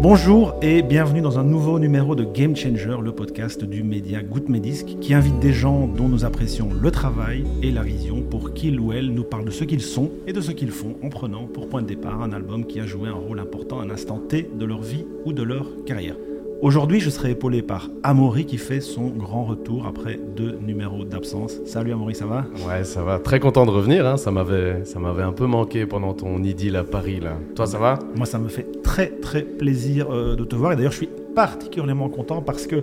Bonjour et bienvenue dans un nouveau numéro de Game Changer, le podcast du média Medisc qui invite des gens dont nous apprécions le travail et la vision pour qu'ils ou elles nous parlent de ce qu'ils sont et de ce qu'ils font en prenant pour point de départ un album qui a joué un rôle important à un instant T de leur vie ou de leur carrière. Aujourd'hui, je serai épaulé par Amaury qui fait son grand retour après deux numéros d'absence. Salut Amaury, ça va? Ouais, ça va. Très content de revenir. Hein. Ça m'avait, ça m'avait un peu manqué pendant ton idylle à Paris là. Toi, ça va? Moi, ça me fait très très plaisir euh, de te voir. Et d'ailleurs, je suis particulièrement content parce que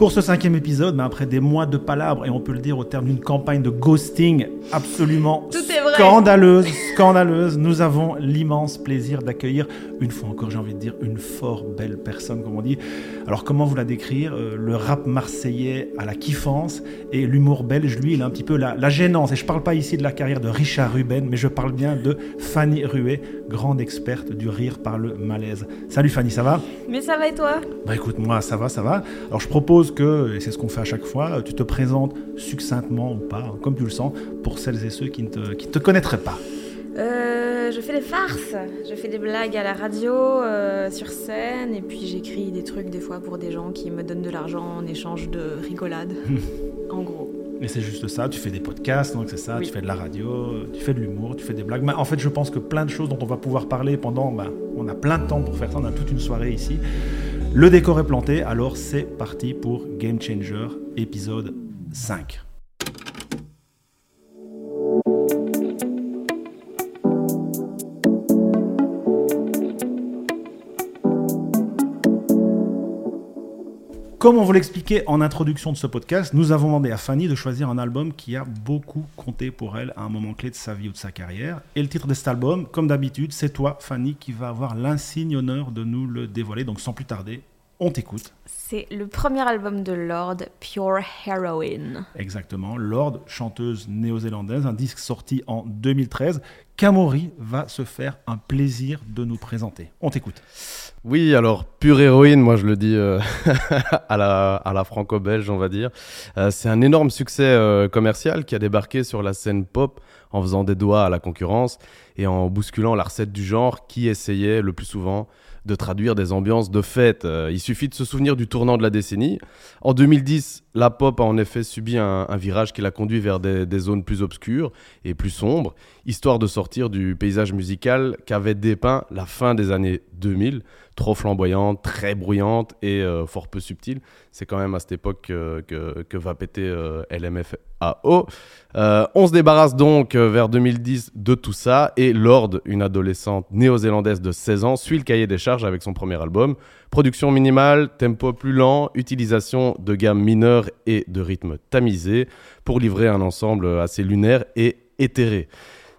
pour ce cinquième épisode, mais après des mois de palabres, et on peut le dire au terme d'une campagne de ghosting absolument scandaleuse, scandaleuse, nous avons l'immense plaisir d'accueillir, une fois encore j'ai envie de dire, une fort belle personne, comme on dit. Alors comment vous la décrire euh, Le rap marseillais à la kiffance et l'humour belge, lui, il a un petit peu la, la gênance. Et je parle pas ici de la carrière de Richard Ruben, mais je parle bien de Fanny Ruet, grande experte du rire par le malaise. Salut Fanny, ça va? Mais ça va et toi? Bah écoute, moi ça va, ça va. Alors je propose que, et c'est ce qu'on fait à chaque fois, tu te présentes succinctement ou pas, hein, comme tu le sens, pour celles et ceux qui ne te, qui te connaîtraient pas. Euh, je fais des farces, je fais des blagues à la radio, euh, sur scène, et puis j'écris des trucs des fois pour des gens qui me donnent de l'argent en échange de rigolade, en gros. Et c'est juste ça, tu fais des podcasts, donc c'est ça, tu fais de la radio, tu fais de l'humour, tu fais des blagues. Mais en fait, je pense que plein de choses dont on va pouvoir parler pendant, bah, on a plein de temps pour faire ça, on a toute une soirée ici. Le décor est planté, alors c'est parti pour Game Changer épisode 5. Comme on vous l'expliquait en introduction de ce podcast, nous avons demandé à Fanny de choisir un album qui a beaucoup compté pour elle à un moment clé de sa vie ou de sa carrière. Et le titre de cet album, comme d'habitude, c'est toi, Fanny, qui va avoir l'insigne honneur de nous le dévoiler. Donc sans plus tarder, on t'écoute. C'est le premier album de Lord, Pure Heroine. Exactement, Lord, chanteuse néo-zélandaise, un disque sorti en 2013 qu'Amaury va se faire un plaisir de nous présenter. On t'écoute. Oui, alors pure héroïne, moi je le dis euh, à la, à la franco-belge, on va dire. Euh, c'est un énorme succès euh, commercial qui a débarqué sur la scène pop en faisant des doigts à la concurrence et en bousculant la recette du genre qui essayait le plus souvent de traduire des ambiances de fête. Euh, il suffit de se souvenir du tournant de la décennie. En 2010, la pop a en effet subi un, virage qui l'a conduit vers des, zones plus obscures et plus sombres, histoire de sortir du paysage musical qu'avait dépeint la fin des années 2000, trop flamboyante, très bruyante et euh, fort peu subtile. C'est quand même à cette époque que, que, va péter euh, LMFAO. Euh, on se débarrasse donc vers 2010 de tout ça et Lord, une adolescente néo-zélandaise de 16 ans, suit le cahier des charges avec son premier album. Production minimale, tempo plus lent, utilisation de gammes mineures et de rythmes tamisés pour livrer un ensemble assez lunaire et éthéré.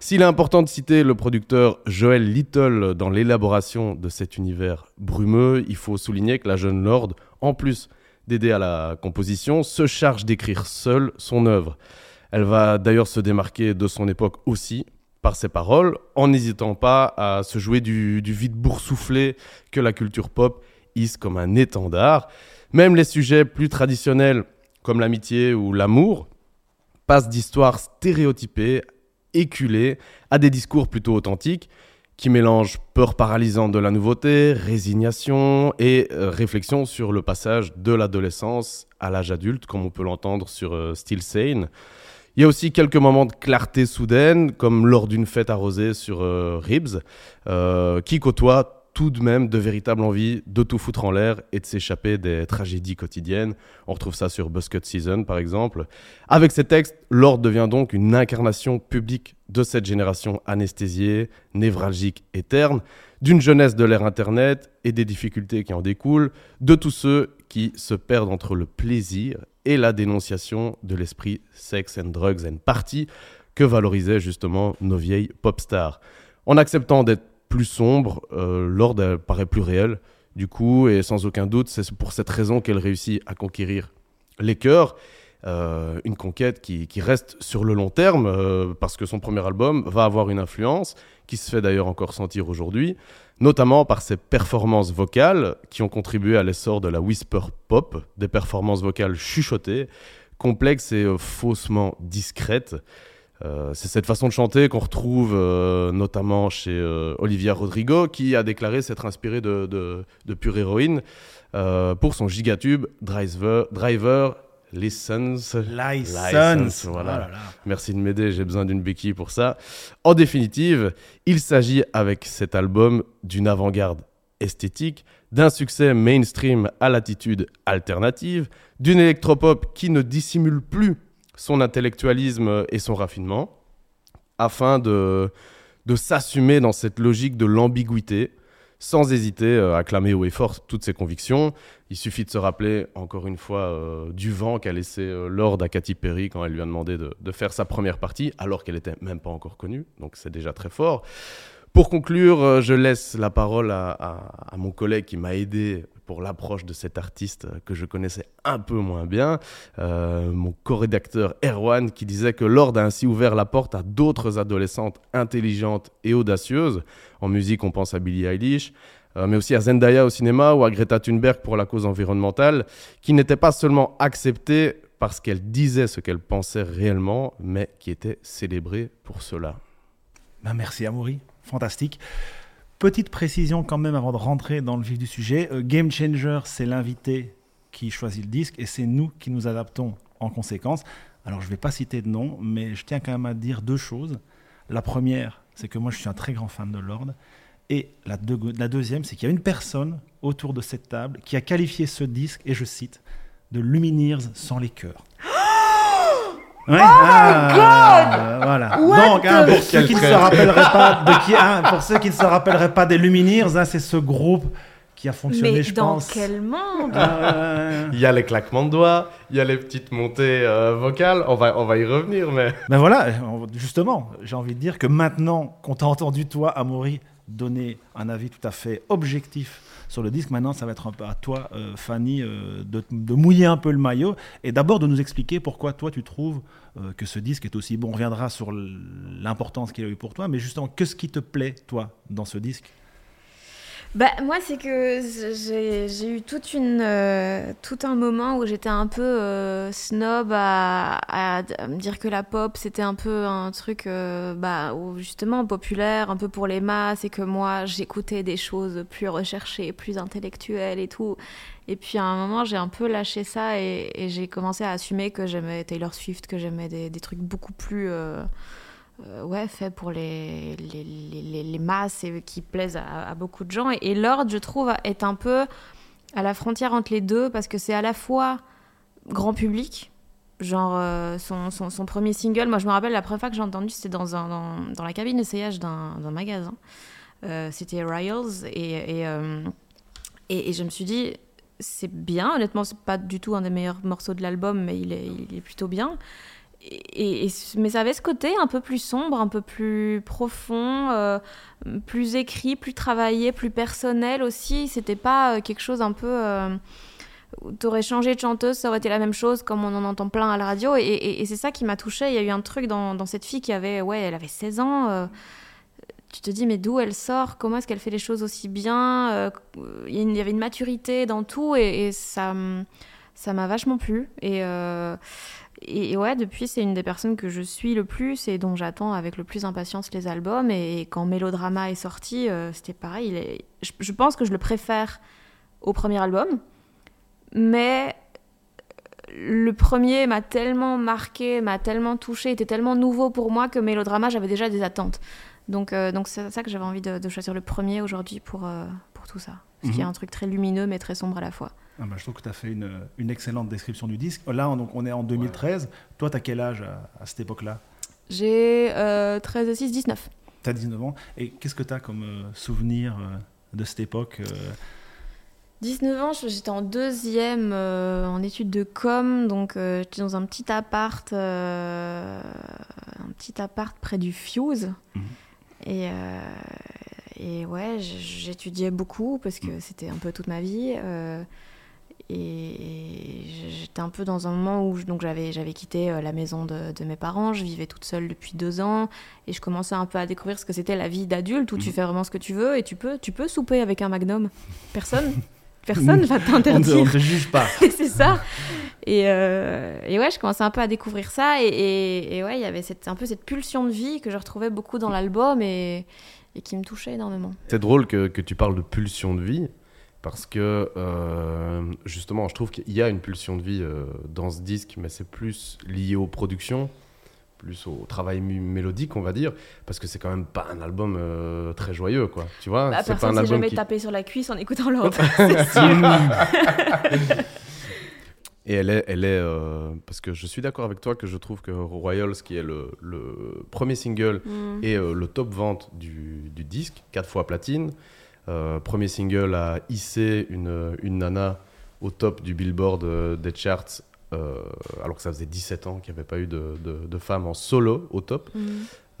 S'il est important de citer le producteur Joel Little dans l'élaboration de cet univers brumeux, il faut souligner que la jeune Lord, en plus d'aider à la composition, se charge d'écrire seule son œuvre. Elle va d'ailleurs se démarquer de son époque aussi par ses paroles, en n'hésitant pas à se jouer du, du vide boursouflé que la culture pop hisse comme un étendard. Même les sujets plus traditionnels, comme l'amitié ou l'amour, passent d'histoires stéréotypées éculé à des discours plutôt authentiques qui mélangent peur paralysante de la nouveauté, résignation et euh, réflexion sur le passage de l'adolescence à l'âge adulte, comme on peut l'entendre sur euh, Still Sane. Il y a aussi quelques moments de clarté soudaine, comme lors d'une fête arrosée sur euh, Ribs, qui côtoie tout de même de véritable envie de tout foutre en l'air et de s'échapper des tragédies quotidiennes. On retrouve ça sur Buscut Season par exemple. Avec ces textes, Lord devient donc une incarnation publique de cette génération anesthésiée, névralgique et terne, d'une jeunesse de l'ère Internet et des difficultés qui en découlent, de tous ceux qui se perdent entre le plaisir et la dénonciation de l'esprit sex and drugs and party que valorisaient justement nos vieilles pop stars. En acceptant d'être plus sombre, euh, Lord paraît plus réel, du coup, et sans aucun doute, c'est pour cette raison qu'elle réussit à conquérir les cœurs. Euh, une conquête qui, reste sur le long terme, euh, parce que son premier album va avoir une influence, qui se fait d'ailleurs encore sentir aujourd'hui, notamment par ses performances vocales, qui ont contribué à l'essor de la whisper pop, des performances vocales chuchotées, complexes et faussement discrètes. Euh, c'est cette façon de chanter qu'on retrouve euh, notamment chez euh, Olivia Rodrigo, qui a déclaré s'être inspiré de, de, de Pure Héroïne pour son gigatube Driver, Driver License. License. voilà. Oh là là. Merci de m'aider, j'ai besoin d'une béquille pour ça. En définitive, il s'agit avec cet album d'une avant-garde esthétique, d'un succès mainstream à l'attitude alternative, d'une électropop qui ne dissimule plus son intellectualisme et son raffinement, afin de, de s'assumer dans cette logique de l'ambiguïté, sans hésiter euh, à clamer haut et fort toutes ses convictions. Il suffit de se rappeler, encore une fois, euh, du vent qu'a laissé euh, Lord à Katy Perry quand elle lui a demandé de, de faire sa première partie, alors qu'elle n'était même pas encore connue, donc c'est déjà très fort. Pour conclure, je laisse la parole à mon collègue qui m'a aidé pour l'approche de cet artiste que je connaissais un peu moins bien, euh, mon co-rédacteur Erwan, qui disait que Lord a ainsi ouvert la porte à d'autres adolescentes intelligentes et audacieuses. En musique, on pense à Billie Eilish, euh, mais aussi à Zendaya au cinéma ou à Greta Thunberg pour la cause environnementale, qui n'étaient pas seulement acceptées parce qu'elle disait ce qu'elle pensait réellement, mais qui étaient célébrées pour cela. Ben, merci Amaury, fantastique. Petite précision quand même avant de rentrer dans le vif du sujet. Euh, Game Changer, c'est l'invité qui choisit le disque et c'est nous qui nous adaptons en conséquence. Alors je ne vais pas citer de nom, mais je tiens quand même à dire deux choses. La première, c'est que moi je suis un très grand fan de Lord. Et la, la deuxième, c'est qu'il y a une personne autour de cette table qui a qualifié ce disque, et je cite, de Lumineers sans les cœurs. Ouais, ah, Voilà. Donc, hein, pour, ceux qui ne se rappelleraient pas de qui, hein, pour ceux qui ne se rappelleraient pas des Lumineers, hein, c'est ce groupe qui a fonctionné, Mais je dans pense. quel monde? Ah. Il y a les claquements de doigts, il y a les petites montées euh, vocales, on va, on va y revenir, mais... Ben voilà, justement, j'ai envie de dire que maintenant qu'on t'a entendu, toi, Amaury, donner un avis tout à fait objectif sur le disque, maintenant, ça va être à toi, euh, Fanny, euh, de, de mouiller un peu le maillot et d'abord de nous expliquer pourquoi toi, tu trouves euh, que ce disque est aussi bon. On reviendra sur l'importance qu'il a eu pour toi, mais justement, qu'est-ce qui te plaît, toi, dans ce disque? Bah, moi, c'est que j'ai eu euh, tout un moment où j'étais un peu euh, snob à, me dire que la pop, c'était un peu un truc euh, bah, justement populaire, un peu pour les masses, et que moi, j'écoutais des choses plus recherchées, plus intellectuelles et tout. Et puis à un moment, j'ai un peu lâché ça et, et j'ai commencé à assumer que j'aimais Taylor Swift, que j'aimais des, des trucs beaucoup plus. Euh, ouais, fait pour les, les, les- les- masses et qui plaisent à, beaucoup de gens. Et, et Lord, je trouve, est un peu à la frontière entre les deux parce que c'est à la fois grand public, genre euh, son, son, son premier single. Moi, je me rappelle la première fois que j'ai entendu, c'était dans, un, dans, dans la cabine d'essayage d'un magasin. Euh, c'était Riles et, et, et, et je me suis dit, c'est bien. Honnêtement, c'est pas du tout un des meilleurs morceaux de l'album, mais il est, il est plutôt bien. Et, mais ça avait ce côté un peu plus sombre, un peu plus profond, euh, plus écrit, plus travaillé, plus personnel aussi. C'était pas euh, quelque chose un peu. Euh, T'aurais changé de chanteuse, ça aurait été la même chose, comme on en entend plein à la radio. Et, c'est ça qui m'a touchée. Il y a eu un truc dans, cette fille qui avait. Ouais, elle avait 16 ans. euh, tu te dis, mais d'où elle sort? Comment est-ce qu'elle fait les choses aussi bien? Il y y avait une maturité dans tout et, ça ça m'a vachement plu. Et. Euh, et et ouais, depuis, c'est une des personnes que je suis le plus et dont j'attends avec le plus d'impatience les albums. Et, quand Mélodrama est sorti, euh, c'était pareil. il est- je, je pense que je le préfère au premier album. Mais le premier m'a tellement marqué, m'a tellement touché, était tellement nouveau pour moi que Mélodrama, j'avais déjà des attentes. Donc euh, donc c'est ça que j'avais envie de, de choisir le premier aujourd'hui pour, euh, pour tout ça. Parce qu'il y a Mhm. un truc très lumineux mais très sombre à la fois. Ah bah, Je trouve que tu as fait une, une excellente description du disque. Là, on, donc, on est en 2013. Toi, tu as quel âge à, à cette époque-là? J'ai euh, 13 et 6, 19. Tu as 19 ans. Et qu'est-ce que tu as comme euh, souvenir euh, de cette époque euh, 19 ans, je- j'étais en deuxième euh, en études de com, donc euh, j'étais dans un petit appart, euh, un petit appart près du Fuse. Mhm. Et, euh, et ouais, j'étudiais beaucoup parce que c'était un peu toute ma vie. Et j'étais un peu dans un moment où je- donc j'avais j'avais quitté euh, la maison de, de mes parents, je vivais toute seule depuis deux ans et je commençais un peu à découvrir ce que c'était la vie d'adulte où tu Mhm. fais vraiment ce que tu veux et tu peux tu peux souper avec un Magnum. Personne personne va t'interdire. on ne te juge pas. c'est ça. Et, euh, et ouais, je commençais un peu à découvrir ça. Et, et- et ouais, il y avait cette, un peu cette pulsion de vie que je retrouvais beaucoup dans l'album et, et qui me touchait énormément. C'est drôle que, que tu parles de pulsion de vie, parce que euh, justement, je trouve qu'il y a une pulsion de vie euh, dans ce disque, mais c'est plus lié aux productions, plus au travail mélodique, on va dire, parce que c'est quand même pas un album euh, très joyeux, quoi. Tu vois, Bah, c'est pas personne un album jamais qui... tapé sur la cuisse en écoutant l'autre. Et elle est, elle est parce que je suis d'accord avec toi que je trouve que Royals, qui est le, le premier single Mm. et euh, le top vente du, du disque, 4 fois platine. Euh, premier single à hisser une, une nana au top du billboard euh, des charts, euh, alors que ça faisait 17 ans qu'il n'y avait pas eu de, de, de femme en solo au top.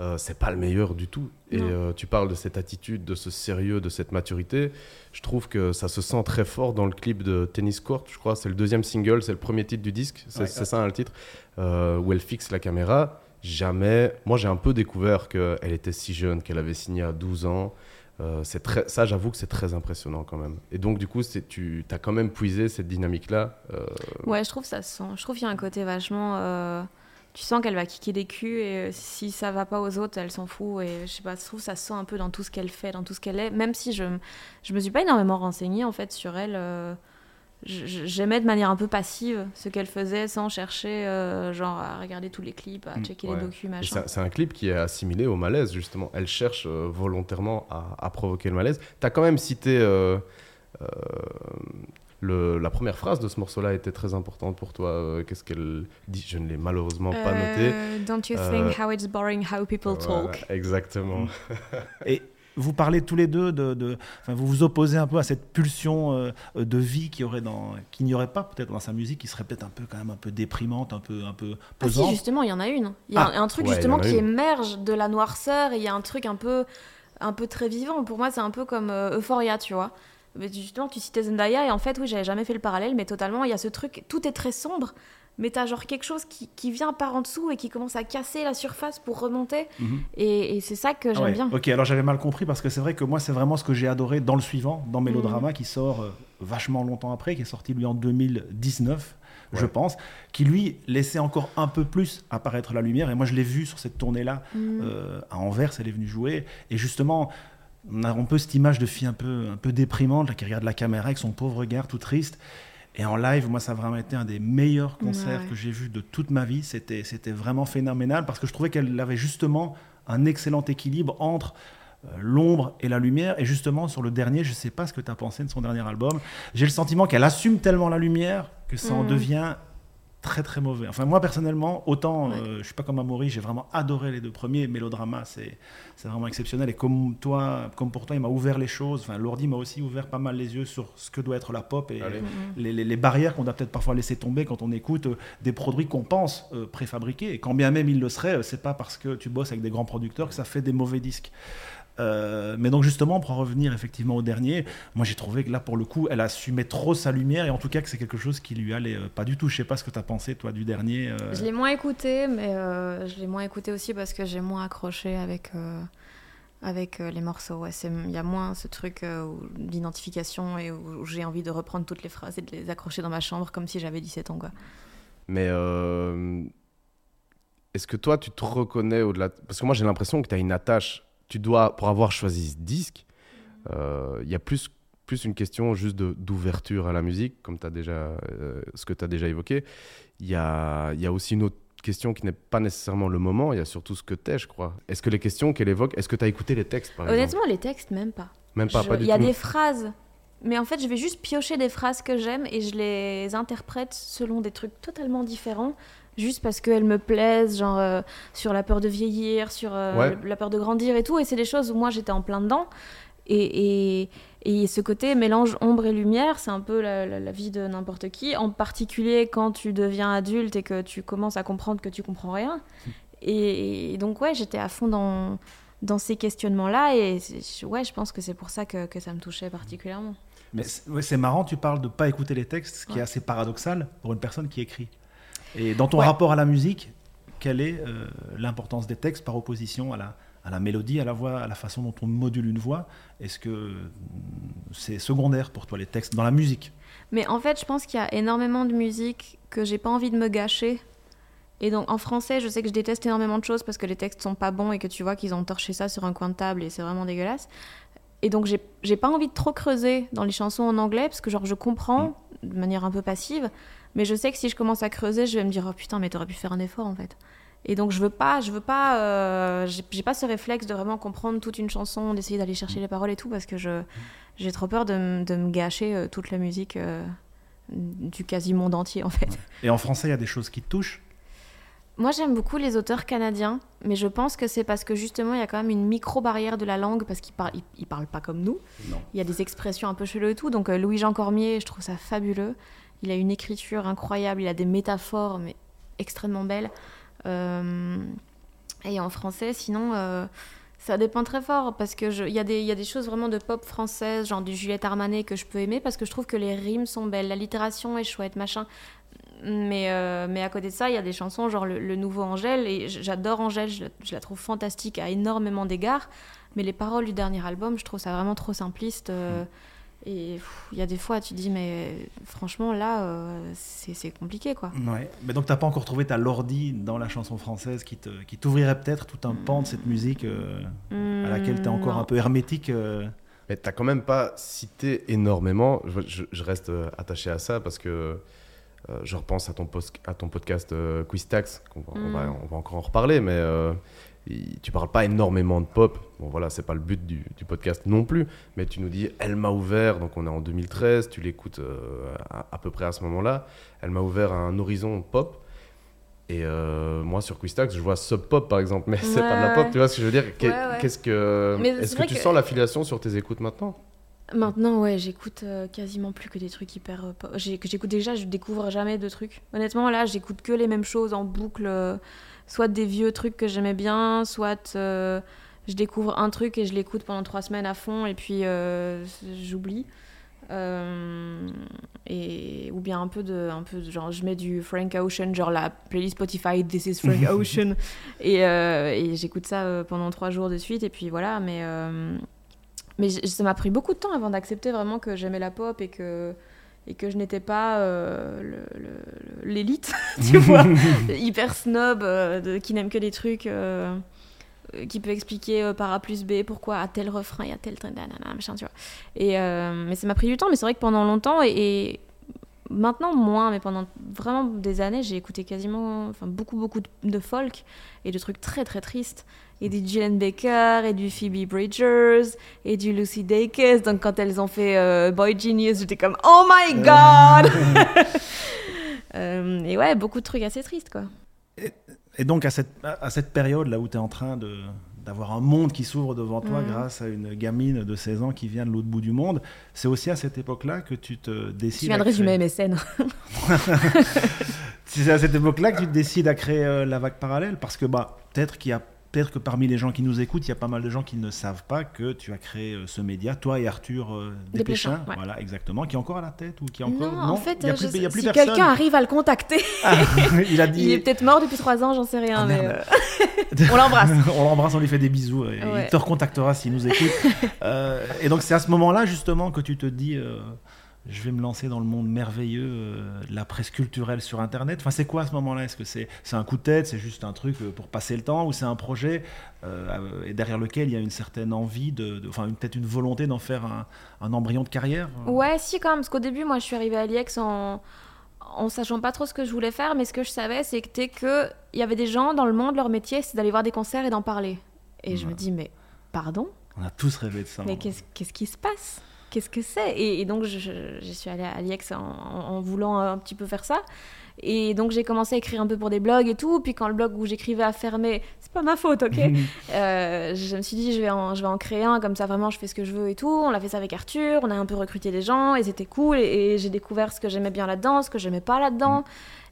Euh, c'est pas le meilleur du tout. Et euh, tu parles de cette attitude, de ce sérieux, de cette maturité. Je trouve que ça se sent très fort dans le clip de Tennis Court, je crois. C'est le deuxième single, c'est le premier titre du disque. C'est Ouais. ça hein, le titre. Euh, où elle fixe la caméra. Jamais. Moi, j'ai un peu découvert qu'elle était si jeune, qu'elle avait signé à 12 ans. Euh, c'est très, ça, j'avoue que c'est très impressionnant quand même. Et donc, du coup, tu as quand même puisé cette dynamique-là. euh, Ouais, je trouve ça se sent. Je trouve qu'il y a un côté vachement. euh, Tu sens qu'elle va kicker des culs et si ça va pas aux autres, elle s'en fout. Et je sais pas, je trouve ça se sent un peu dans tout ce qu'elle fait, dans tout ce qu'elle est. Même si je, je me suis pas énormément renseignée en fait sur elle. J'aimais de manière un peu passive ce qu'elle faisait sans chercher, euh, genre à regarder tous les clips, à Mm, checker ouais. les machin. C'est un clip qui est assimilé au malaise, justement. Elle cherche euh, volontairement à, à provoquer le malaise. Tu as quand même cité. euh, euh, le- la première phrase de ce morceau-là était très importante pour toi. Euh, Qu'est-ce qu'elle dit? Je ne l'ai malheureusement pas noté. Don't you Euh, think how it's boring how people Voilà, talk? exactement. Et vous parlez tous les deux de, de- enfin, vous vous opposez un peu à cette pulsion euh, de vie qui aurait dans, qu'il n'y aurait pas peut-être dans sa musique, qui serait peut-être un peu quand même un peu déprimante, un peu un peu Ah si, pesante. justement, il y en a une. Il y a Ah, un, un truc ouais, justement qui une. émerge de la noirceur et il y a un truc un peu, un peu très vivant. Pour moi, c'est un peu comme euh, Euphoria, tu vois. Mais justement, tu citais Zendaya et en fait, oui, j'avais jamais fait le parallèle, mais totalement, il y a ce truc, tout est très sombre, mais t'as genre quelque chose qui, qui vient par en dessous et qui commence à casser la surface pour remonter. Mhm. Et, et c'est ça que j'aime ouais, bien. Ok, alors j'avais mal compris parce que c'est vrai que moi c'est vraiment ce que j'ai adoré dans le suivant, dans Mélodrama, qui sort euh, vachement longtemps après, qui est sorti lui en 2019, je pense, qui lui laissait encore un peu plus apparaître la lumière. Et moi je l'ai vu sur cette tournée-là Mm. euh, à Anvers, elle est venue jouer. Et justement, on a un peu cette image de fille un peu, un peu déprimante, là, qui regarde la caméra avec son pauvre regard tout triste. Et en live, moi, ça a vraiment été un des meilleurs concerts Ouais. que j'ai vus de toute ma vie. C'était, c'était vraiment phénoménal parce que je trouvais qu'elle avait justement un excellent équilibre entre euh, l'ombre et la lumière. Et justement, sur le dernier, je ne sais pas ce que tu as pensé de son dernier album. J'ai le sentiment qu'elle assume tellement la lumière que ça en Mhm. devient très très mauvais. Enfin moi personnellement, autant Ouais. euh, je suis pas comme Amaury, j'ai vraiment adoré les deux premiers. Mélodrama, c'est c'est vraiment exceptionnel. Et comme toi, comme pour toi, il m'a ouvert les choses. Enfin, Lordi m'a aussi ouvert pas mal les yeux sur ce que doit être la pop et Allez. Les, les- les barrières qu'on doit peut-être parfois laisser tomber quand on écoute euh, des produits qu'on pense euh, préfabriqués. Et quand bien même il le serait, euh, c'est pas parce que tu bosses avec des grands producteurs que ça fait des mauvais disques. Euh, mais donc justement, pour en revenir effectivement au dernier, moi j'ai trouvé que là pour le coup, elle assumait trop sa lumière et en tout cas que c'est quelque chose qui lui allait euh, pas du tout. Je sais pas ce que tu as pensé toi du dernier. euh, Je l'ai moins écouté, mais euh, je l'ai moins écouté aussi parce que j'ai moins accroché avec, euh, avec euh, les morceaux. Ouais, Il y a moins ce truc euh, d'identification et où j'ai envie de reprendre toutes les phrases et de les accrocher dans ma chambre comme si j'avais 17 ans. Quoi. Mais euh, est-ce que toi, tu te reconnais au-delà? Parce que moi, j'ai l'impression que tu as une attache. Tu dois, pour avoir choisi ce disque, euh, il y a plus, plus une question juste d'ouverture à la musique, comme as déjà, euh, ce que tu as déjà évoqué. Il y a, y a aussi une autre question qui n'est pas nécessairement le moment, il y a surtout ce que tu es, je crois. Est-ce que les questions qu'elle évoque, est-ce que tu as écouté les textes, par exemple? Honnêtement, les textes, même pas. Même pas, Je- pas du Il y a tout. des phrases, mais en fait, je vais juste piocher des phrases que j'aime et je les interprète selon des trucs totalement différents, juste parce qu'elles me plaisent, genre euh, sur la peur de vieillir, sur euh, Ouais. la peur de grandir et tout. Et c'est des choses où moi j'étais en plein dedans. Et, et, et ce côté mélange ombre et lumière, c'est un peu la, la- la vie de n'importe qui, en particulier quand tu deviens adulte et que tu commences à comprendre que tu comprends rien. Et, et donc, ouais, j'étais à fond dans, dans ces questionnements-là. Et c'est- ouais, je pense que c'est pour ça que, que ça me touchait particulièrement. Mais c'est ouais, c'est marrant, tu parles de pas écouter les textes, ce qui Ouais. est assez paradoxal pour une personne qui écrit. Et dans ton Ouais. rapport à la musique, quelle est euh, l'importance des textes par opposition à la, à la mélodie, à la voix, à la façon dont on module une voix? Est-ce que mm, c'est secondaire pour toi les textes dans la musique? Mais en fait, je pense qu'il y a énormément de musique que j'ai pas envie de me gâcher. Et donc en français, je sais que je déteste énormément de choses parce que les textes sont pas bons et que tu vois qu'ils ont torché ça sur un coin de table et c'est vraiment dégueulasse. Et donc j'ai j'ai pas envie de trop creuser dans les chansons en anglais parce que genre je comprends de manière un peu passive, mais je sais que si je commence à creuser, je vais me dire oh putain mais t'aurais pu faire un effort en fait. Et donc je veux pas, je veux pas, euh, j'ai pas ce réflexe de vraiment comprendre toute une chanson, d'essayer d'aller chercher les paroles et tout parce que je j'ai trop peur de, me- de me gâcher euh, toute la musique euh, du quasi monde entier en fait. Et en français, il y a des choses qui te touchent? Moi, j'aime beaucoup les auteurs canadiens, mais je pense que c'est parce que justement, il y a quand même une micro-barrière de la langue, parce qu'ils par- ils- ils parlent pas comme nous. Non. Il y a des expressions un peu cheloues et tout. Donc, euh, Louis-Jean Cormier, je trouve ça fabuleux. Il a une écriture incroyable, il a des métaphores, mais extrêmement belles. Euh, Et en français, sinon, euh, ça dépend très fort, parce que il y, a des- choses vraiment de pop française, genre du Juliette Armanet, que je peux aimer, parce que je trouve que les rimes sont belles, la littération est chouette, machin. Mais, euh, à côté de ça, il y a des chansons genre le, nouveau Angèle, et j'adore Angèle, je, la- trouve fantastique à énormément d'égards, mais les paroles du dernier album, je trouve ça vraiment trop simpliste. euh, et il y a des fois, tu dis, mais franchement, là, euh, c'est compliqué, quoi. Ouais. Mais donc, t'as pas encore trouvé ta lordi dans la chanson française qui te- qui t'ouvrirait peut-être tout un pan de cette musique euh, à laquelle tu es encore Hmm, un peu hermétique euh, Mais t'as quand même pas cité énormément. Je, je- je reste euh, attaché à ça parce que euh, je repense à ton, post- à ton podcast euh, Quiz Tax. on, va, Mm. on va encore en reparler, mais euh, il- tu parles pas énormément de pop. Bon, voilà, c'est pas le but du, du podcast non plus. Mais tu nous dis Elle m'a ouvert, donc on est en 2013, tu l'écoutes euh, à, à peu près à ce moment-là. Elle m'a ouvert un horizon pop. Et euh, moi, sur Quistax, je vois Sub Pop par exemple, mais c'est pas de la Ouais, pop, ouais. tu vois ce que je veux dire Ouais, ouais. Que. Est-ce que tu que- sens l'affiliation sur tes écoutes maintenant? Maintenant, ouais, j'écoute euh, quasiment plus que des trucs hyper. euh, j'écoute déjà, je découvre jamais de trucs. Honnêtement, là, j'écoute que les mêmes choses en boucle. Soit des vieux trucs que j'aimais bien, soit euh, je découvre un truc et je l'écoute pendant trois semaines à fond et puis euh, j'oublie. Euh, et ou bien un peu de un peu de genre je mets du Frank Ocean genre la playlist Spotify This is Frank Ocean et, euh, et j'écoute ça pendant trois jours de suite et puis voilà mais euh, mais ça m'a pris beaucoup de temps avant d'accepter vraiment que j'aimais la pop et que et que je n'étais pas euh, l'élite tu vois hyper snob euh, de- qui n'aime que des trucs euh, qui peut expliquer euh, par A plus B pourquoi à tel refrain il y a tel truc, machin, tu vois. Et, euh, mais ça m'a pris du temps, mais c'est vrai que pendant longtemps, et, et maintenant moins, mais pendant vraiment des années, j'ai écouté quasiment, enfin beaucoup, beaucoup de, de folk et de trucs très, très tristes. Et du Gillian Baker, et du Phoebe Bridgers, et du Lucy Dacus. Donc quand elles ont fait euh, Boy Genius, j'étais comme « Oh my God Euh, Et ouais, beaucoup de trucs assez tristes, quoi. Et donc, à cette, à cette période là où tu es en train de d'avoir un monde qui s'ouvre devant toi Mhm. grâce à une gamine de 16 ans qui vient de l'autre bout du monde, c'est aussi à cette époque-là que tu te décides. Tu viens de résumer MSN. C'est à cette époque-là que tu te décides à créer euh, la vague parallèle? Parce que bah peut-être qu'il y a peut-être que parmi les gens qui nous écoutent, il y a pas mal de gens qui ne savent pas que tu as créé euh, ce média, toi et Arthur euh, Desplechin, Desplechin, ouais. voilà exactement, qui est encore à la tête ou qui est encore Non, en fait, il y a euh, plus, je il y a sais- plus si quelqu'un arrive à le contacter, Ah, il a dit. il est peut-être mort depuis trois ans, j'en sais rien, Ah, mais euh, on l'embrasse. on l'embrasse, on lui fait des bisous. et Ouais. Il te recontactera s'il nous écoute. Euh, et donc c'est à ce moment-là justement que tu te dis, je vais me lancer dans le monde merveilleux euh, de la presse culturelle sur Internet. Enfin, c'est quoi à ce moment-là? Est-ce que c'est un coup de tête, c'est juste un truc euh, pour passer le temps, ou c'est un projet euh, et derrière lequel il y a une certaine envie de, de- enfin peut-être une volonté d'en faire un, un embryon de carrière Ouais, si quand même, parce qu'au début, moi, je suis arrivée à l'IEX en en sachant pas trop ce que je voulais faire, mais ce que je savais, c'était que il y avait des gens dans le monde, leur métier, c'est d'aller voir des concerts et d'en parler. Et je me dis, mais pardon, On a tous rêvé de ça. mais qu'est-ce qu'est-ce qui se passe? Qu'est-ce que c'est? Et, et donc, je, suis allée à l'IEX en, en- en voulant un petit peu faire ça. Et donc, j'ai commencé à écrire un peu pour des blogs et tout. Puis, quand le blog où j'écrivais a fermé, c'est pas ma faute, ok? Euh, je me suis dit, je vais, en, je vais en créer un, comme ça vraiment je fais ce que je veux et tout. On l'a fait ça avec Arthur, on a un peu recruté des gens et c'était cool. Et, et j'ai découvert ce que j'aimais bien là-dedans, ce que j'aimais pas là-dedans.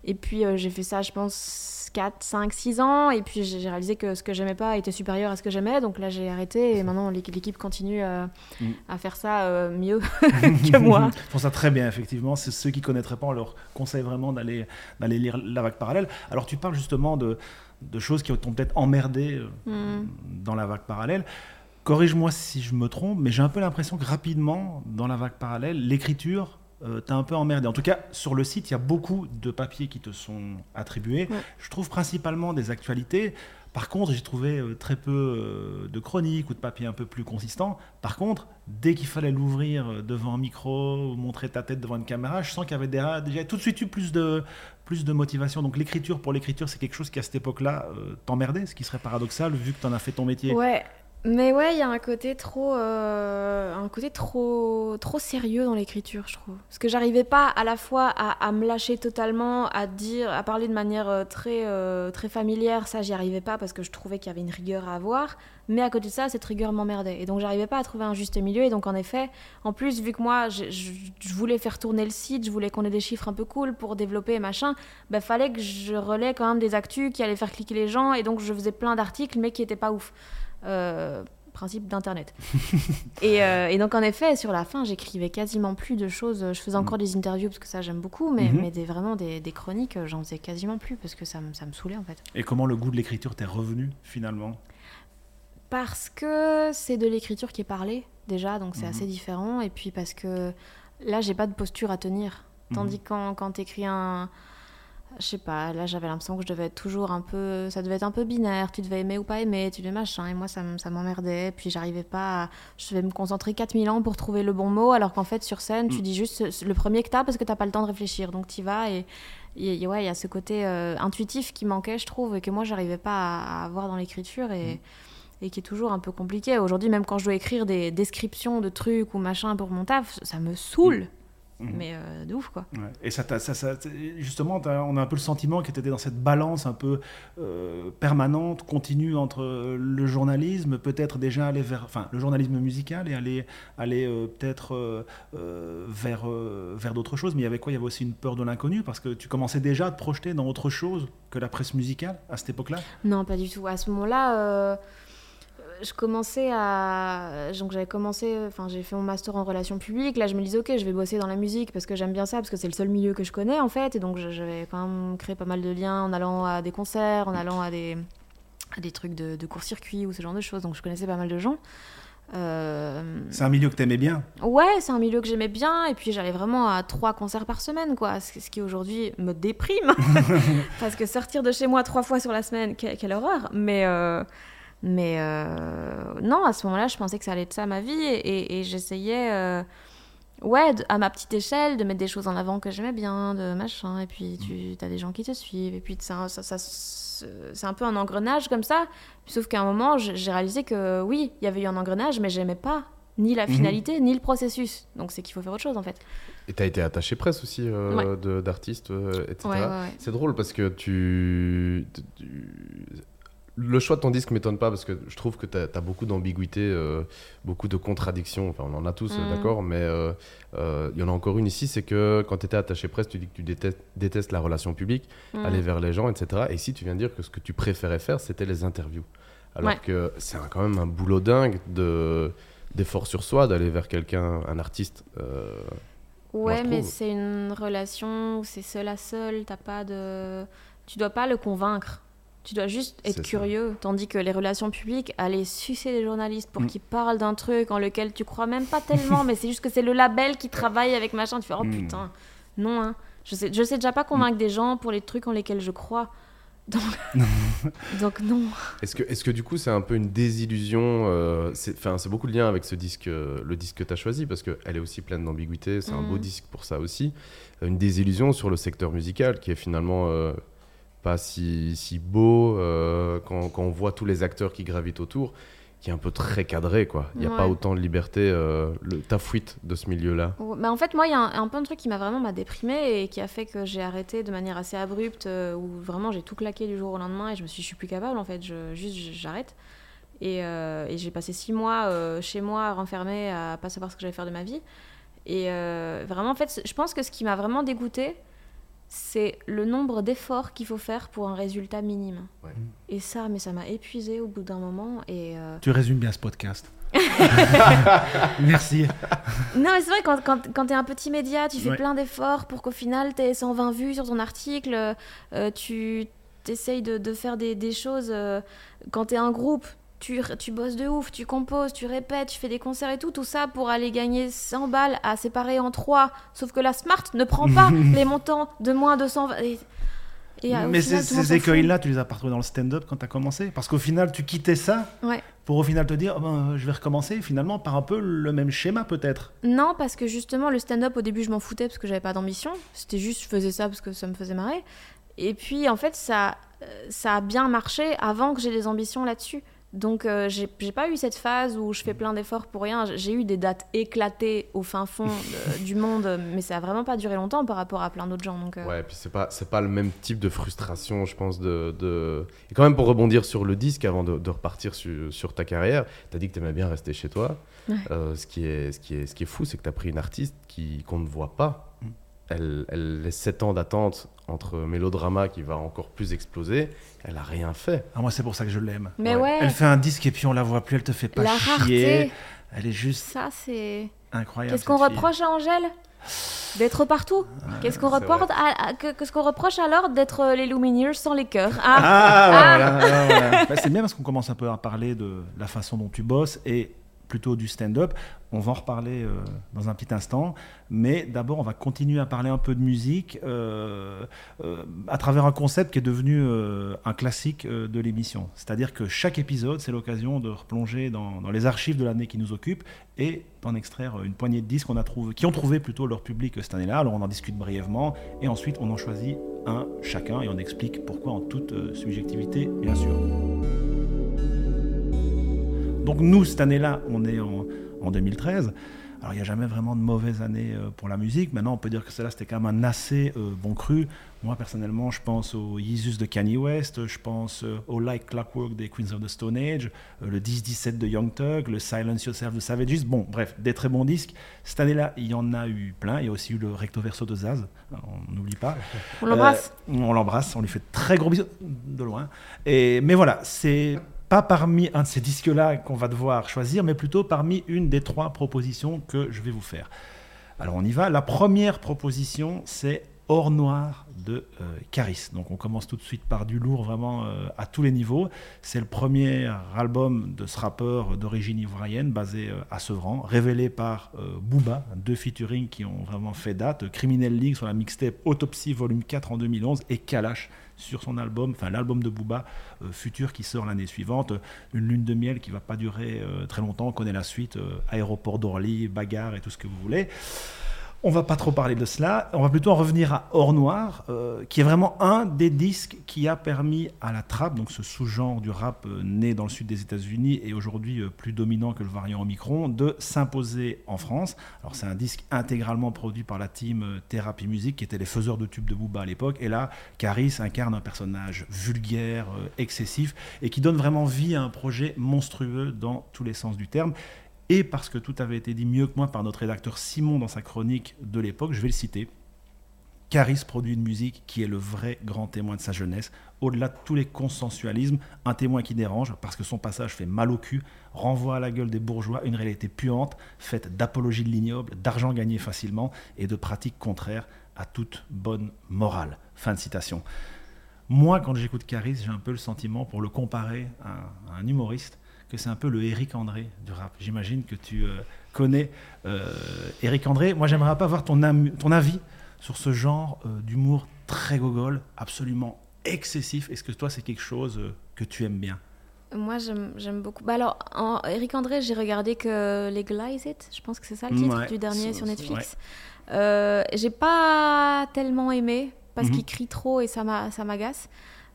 Et puis euh, j'ai fait ça, je pense, 4, 5, 6 ans. Et puis j'ai réalisé que ce que j'aimais pas était supérieur à ce que j'aimais. Donc là j'ai arrêté et maintenant l'équ- l'équipe continue euh, Mm. à faire ça euh, mieux que moi. Ils font ça très bien, effectivement. C'est ceux qui connaîtraient pas, on leur conseille vraiment d'aller d'aller lire La Vague Parallèle. Alors, tu parles justement de, de choses qui t'ont peut-être emmerdé euh, Mm. dans La Vague Parallèle. corrige-moi si je me trompe, mais j'ai un peu l'impression que rapidement, dans la vague parallèle, l'écriture euh, t'as un peu emmerdé. En tout cas, sur le site, il y a beaucoup de papiers qui te sont attribués. Ouais. Je trouve principalement des actualités. Par contre, j'ai trouvé euh, très peu euh, de chroniques ou de papiers un peu plus consistants. Par contre, dès qu'il fallait l'ouvrir euh, devant un micro ou montrer ta tête devant une caméra, je sens qu'il y avait déjà, déjà tout de suite eu plus de, plus de motivation. Donc l'écriture pour l'écriture, c'est quelque chose qui à cette époque-là t'emmerdait, ce qui serait paradoxal vu que tu en as fait ton métier. Ouais, mais ouais, il y a un côté trop, euh, un côté trop, trop sérieux dans l'écriture, je trouve. Parce que j'arrivais pas à la fois à, me lâcher totalement, à dire, à parler de manière euh, très, euh, très familière. Ça, j'y arrivais pas parce que je trouvais qu'il y avait une rigueur à avoir. Mais à côté de ça, cette rigueur m'emmerdait. Et donc, j'arrivais pas à trouver un juste milieu. Et donc, en effet, en plus, vu que moi, je voulais faire tourner le site, je voulais qu'on ait des chiffres un peu cool pour développer et machin, bah, fallait que je relaie quand même des actus qui allaient faire cliquer les gens. Et donc, je faisais plein d'articles, mais qui étaient pas ouf. Euh, principe d'internet. et, euh, et donc en effet, sur la fin, j'écrivais quasiment plus de choses. Je faisais encore des interviews parce que ça j'aime beaucoup, mais, Mhm. mais des, vraiment des, des chroniques, euh, j'en faisais quasiment plus parce que ça, me- ça me saoulait en fait. Et comment le goût de l'écriture t'est revenu finalement? Parce que c'est de l'écriture qui est parlée déjà, donc c'est Mhm. assez différent. Et puis parce que là, j'ai pas de posture à tenir. Tandis Mhm. que quand, quand t'écris un. Je sais pas, là j'avais l'impression que je devais être toujours un peu. Ça devait être un peu binaire, tu devais aimer ou pas aimer, tu devais machin. Et moi ça, m'emmerdait. Puis j'arrivais pas. à- Je devais me concentrer 4000 ans pour trouver le bon mot, alors qu'en fait sur scène, tu Mm. dis juste le premier que t'as parce que t'as pas le temps de réfléchir. Donc t'y vas et. ouais, il y a ce côté euh, intuitif qui manquait, je trouve, et que moi j'arrivais pas à, avoir dans l'écriture. Et et qui est toujours un peu compliqué. Aujourd'hui, même quand je dois écrire des descriptions de trucs ou machin pour mon taf, ça me saoule. Mhm. Mais euh, de ouf, quoi. Ouais. Et ça, ça, ça- justement, on a un peu le sentiment que tu étais dans cette balance un peu euh, permanente, continue entre euh, le journalisme, peut-être déjà aller vers, enfin, le journalisme musical et aller, aller euh, peut-être euh, euh, vers, euh, vers d'autres choses. Mais il y avait quoi? Il y avait aussi une peur de l'inconnu parce que tu commençais déjà à te projeter dans autre chose que la presse musicale à cette époque-là? Non, pas du tout. À ce moment-là, euh, je commençais à. Donc, j'avais commencé. Enfin, j'ai fait mon master en relations publiques. Là, je me disais, ok, je vais bosser dans la musique parce que j'aime bien ça, parce que c'est le seul milieu que je connais, en fait. Et donc, j'avais quand même créé pas mal de liens en allant à des concerts, en allant à des, à des trucs de, de court-circuit ou ce genre de choses. Donc, je connaissais pas mal de gens. Euh, C'est un milieu que tu aimais bien? Ouais, c'est un milieu que j'aimais bien. Et puis j'allais vraiment à trois concerts par semaine, quoi. Ce qui aujourd'hui me déprime. Parce que sortir de chez moi trois fois sur la semaine, que- quelle horreur. Mais, euh, mais euh, non, à ce moment-là, je pensais que ça allait être ça ma vie. Et, et- et j'essayais, euh, ouais, à ma petite échelle, de mettre des choses en avant que j'aimais bien, de machin. Et puis tu as des gens qui te suivent. Et puis c'est un, ça, ça- c'est un peu un engrenage comme ça. Sauf qu'à un moment, j'ai réalisé que oui, il y avait eu un engrenage, mais j'aimais pas ni la Mhm. finalité, ni le processus. Donc c'est qu'il faut faire autre chose en fait. Et t'as été attaché presse aussi euh, Ouais. d'artistes, euh, etc. Ouais, ouais, ouais. C'est drôle parce que tu... tu- Le choix de ton disque m'étonne pas parce que je trouve que tu as, beaucoup d'ambiguïté, euh, beaucoup de contradictions. Enfin, on en a tous, euh, Mhm. d'accord, mais euh, euh, il y en a encore une ici c'est que quand tu étais attaché presse, tu dis que tu détestes, détestes la relation publique, Mm. aller vers les gens, etc. Et ici, tu viens de dire que ce que tu préférais faire, c'était les interviews. Alors Ouais. que c'est quand même un boulot dingue de d'effort sur soi d'aller vers quelqu'un, un artiste. Ouais, mais c'est une relation où c'est seul à seul. T'as pas de. Tu dois pas le convaincre. Tu dois juste être ça. curieux. Tandis que les relations publiques, aller sucer des journalistes pour Mm. qu'ils parlent d'un truc en lequel tu crois même pas tellement, mais c'est juste que c'est le label qui travaille avec machin. Tu fais oh Mm. putain, non, hein. Je sais, je sais déjà pas convaincre des gens pour les trucs en lesquels je crois. Donc, donc non. Est-ce que, est que du coup c'est un peu une désillusion euh, C'est beaucoup de lien avec ce disque, euh, le disque que tu as choisi parce qu'elle est aussi pleine d'ambiguïté, c'est un beau disque pour ça aussi. Une désillusion sur le secteur musical qui est finalement euh, pas si, si beau euh, quand, quand on voit tous les acteurs qui gravitent autour, qui est un peu très cadré quoi. Il n'y a pas autant de liberté, euh, le, ta fuite de ce milieu-là. Ouais, Mais en fait, moi, il y a un, un peu un truc qui m'a vraiment m'a déprimé et qui a fait que j'ai arrêté de manière assez abrupte, euh, où vraiment j'ai tout claqué du jour au lendemain et je me suis je suis plus capable en fait, je, juste j'arrête. Et, et j'ai passé six mois chez moi, renfermée, à pas savoir ce que j'allais faire de ma vie. Et vraiment, en fait, je pense que ce qui m'a vraiment dégoûté, c'est le nombre d'efforts qu'il faut faire pour un résultat minime. Ouais. Et ça, mais ça m'a épuisé au bout d'un moment. Et euh, Tu résumes bien ce podcast. Merci. Non, mais c'est vrai, quand, quand, quand tu es un petit média, tu fais Ouais. plein d'efforts pour qu'au final, tu aies 120 vues sur ton article. euh, tu essayes de, de faire des, des choses. euh, quand tu es un groupe, tu, tu bosses de ouf, tu composes, tu répètes, tu fais des concerts et tout, tout ça pour aller gagner 100 balles à séparer en 3. Sauf que la Smart ne prend pas les montants de moins de 100. Et, et, euh, Mais final, ces, écueils-là, tu les as pas retrouvés dans le stand-up quand tu as commencé Parce qu'au final, tu quittais ça Ouais. pour au final te dire, oh ben, je vais recommencer finalement par un peu le même schéma peut-être. Non, parce que justement, le stand-up, au début, je m'en foutais parce que j'avais pas d'ambition. C'était juste, je faisais ça parce que ça me faisait marrer. Et puis, en fait, ça, euh, ça a bien marché avant que j'ai des ambitions là-dessus. Donc, euh, j'ai j'ai pas eu cette phase où je fais plein d'efforts pour rien. J'ai- eu des dates éclatées au fin fond de- du monde, mais ça a vraiment pas duré longtemps par rapport à plein d'autres gens. Donc, euh, Ouais, puis c'est pas, c'est pas le même type de frustration, je pense. De, de... Et quand même, pour rebondir sur le disque, avant de, de repartir sur, sur ta carrière, tu as dit que tu aimais bien rester chez toi. Ouais. Euh, ce, qui est, ce, qui est, ce qui est fou, c'est que tu as pris une artiste qui, qu'on ne voit pas. Elle, elle laisse 7 ans d'attente entre Mélodrama qui va encore plus exploser. Elle a rien fait. Ah, moi, c'est pour ça que je l'aime. Mais ouais, Elle fait un disque et puis on la voit plus, elle te fait pas la chier. rareté, Elle est juste ça, c'est. incroyable. Qu'est-ce qu'on reproche à Angèle? D'être partout? Qu'est-ce qu'on c'est reporte à- à- que- Qu'est-ce qu'on reproche alors d'être euh, les Lumineers sans les cœurs? Ah, Ah, Ah. voilà, voilà, voilà. Bah, c'est bien parce qu'on commence un peu à parler de la façon dont tu bosses et plutôt du stand-up. On va en reparler euh, dans un petit instant, mais d'abord on va continuer à parler un peu de musique euh, euh, à travers un concept qui est devenu un classique de l'émission. C'est-à-dire que chaque épisode, c'est l'occasion de replonger dans, les archives de l'année qui nous occupe et d'en extraire une poignée de disques a qui ont trouvé plutôt leur public cette année-là. Alors on en discute brièvement et ensuite on en choisit un chacun et on explique pourquoi en toute subjectivité, bien sûr. Donc nous, cette année-là, on est en, en 2013. Alors il n'y a jamais vraiment de mauvaise année euh, pour la musique. Maintenant, on peut dire que celle-là, c'était quand même un assez euh, bon cru. Moi, personnellement, je pense au Jesus de Kanye West, je pense euh, au Like Clockwork des Queens of the Stone Age, euh, le 10-17 de Young Thug, le Silence Yourself de Savages. Bon, bref, des très bons disques. Cette année-là, il y en a eu plein. Il y a aussi eu le Recto Verso de Zaz, on n'oublie pas. on l'embrasse. On l'embrasse, on lui fait très gros bisous de loin. Et, mais voilà, c'est pas parmi un de ces disques-là qu'on va devoir choisir, mais plutôt parmi une des trois propositions que je vais vous faire. Alors on y va. La première proposition, c'est Or Noir de euh. Donc on commence tout de suite par du lourd vraiment euh, à tous les niveaux. C'est le premier album de ce rappeur d'origine ivoirienne basé euh, à Sevran, révélé par euh, Booba, deux featuring qui ont vraiment fait date, Criminel League sur la mixtape Autopsy Volume 4 en 2011 et Kalash sur son album, enfin l'album de Booba euh, Futur qui sort l'année suivante, une lune de miel qui va pas durer euh, très longtemps, on connaît la suite, euh, aéroport d'Orly, bagarre et tout ce que vous voulez. On va pas trop parler de cela, on va plutôt en revenir à Or Noir, euh, qui est vraiment un des disques qui a permis à la trap, donc ce sous-genre du rap euh, né dans le sud des États-Unis et aujourd'hui euh, plus dominant que le variant Omicron, de s'imposer en France. Alors c'est un disque intégralement produit par la team Therapy Music, qui étaient les faiseurs de tubes de Booba à l'époque, et là, Caris incarne un personnage vulgaire, excessif, et qui donne vraiment vie à un projet monstrueux dans tous les sens du terme. Et parce que tout avait été dit mieux que moi par notre rédacteur Simon dans sa chronique de l'époque, je vais le citer. Caris produit une musique qui est le vrai grand témoin de sa jeunesse, au-delà de tous les consensualismes, un témoin qui dérange parce que son passage fait mal au cul, renvoie à la gueule des bourgeois une réalité puante, faite d'apologie de l'ignoble, d'argent gagné facilement et de pratiques contraires à toute bonne morale. Fin de citation. Moi, quand j'écoute Caris, j'ai un peu le sentiment, pour le comparer à, à un humoriste, que c'est un peu le Eric André du rap. J'imagine que tu euh, connais euh, Eric André. Moi, j'aimerais pas avoir ton, ton avis sur ce genre euh, d'humour très gogol, absolument excessif. Est-ce que toi, c'est quelque chose euh, que tu aimes bien? Moi, j'aime beaucoup. Bah alors, en Eric André, j'ai regardé que Legalize It. Je pense que c'est ça le titre Ouais, du dernier sur Netflix. Euh, j'ai pas tellement aimé parce Mhm. qu'il crie trop et ça m'a- ça m'agace.